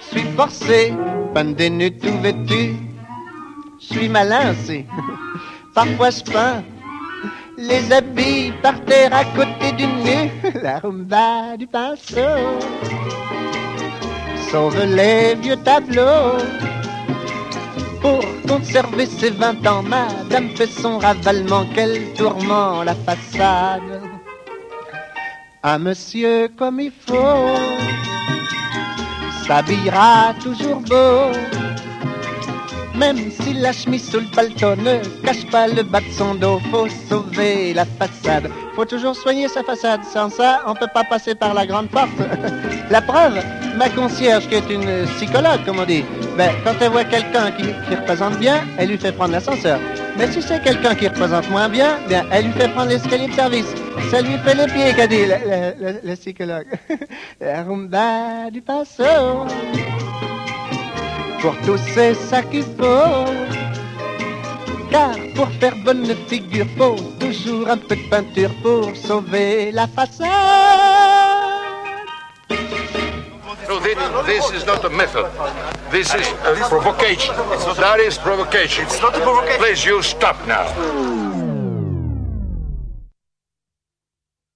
S: Je suis forcé, peindre des nus tout vêtus. Je suis malin aussi. Parfois je peins les habits par terre à côté du nu. La rumba du pinceau sauve les vieux tableaux. Pour conserver ses vingt ans, madame fait son ravalement. Quel tourment la façade. Un monsieur comme il faut s'habillera toujours beau. Même si la chemise sous le paletot ne cache pas le bas de son dos, faut sauver la façade. Faut toujours soigner sa façade. Sans ça, on peut pas passer par la grande porte. la preuve, ma concierge, qui est une psychologue, comme on dit, ben, quand elle voit quelqu'un qui, représente bien, elle lui fait prendre l'ascenseur. Mais si c'est quelqu'un qui représente moins bien, bien, elle lui fait prendre l'escalier de service. Ça lui fait les pieds, qu'a dit le psychologue. la rumba du passo. Pour tous c'est ça qu'il faut. Car pour faire bonne figure, faut toujours un peu de peinture pour sauver la façade.
T: No, this, this is not a method. This is a provocation. That is provocation. It's not a provocation. Please, you stop now.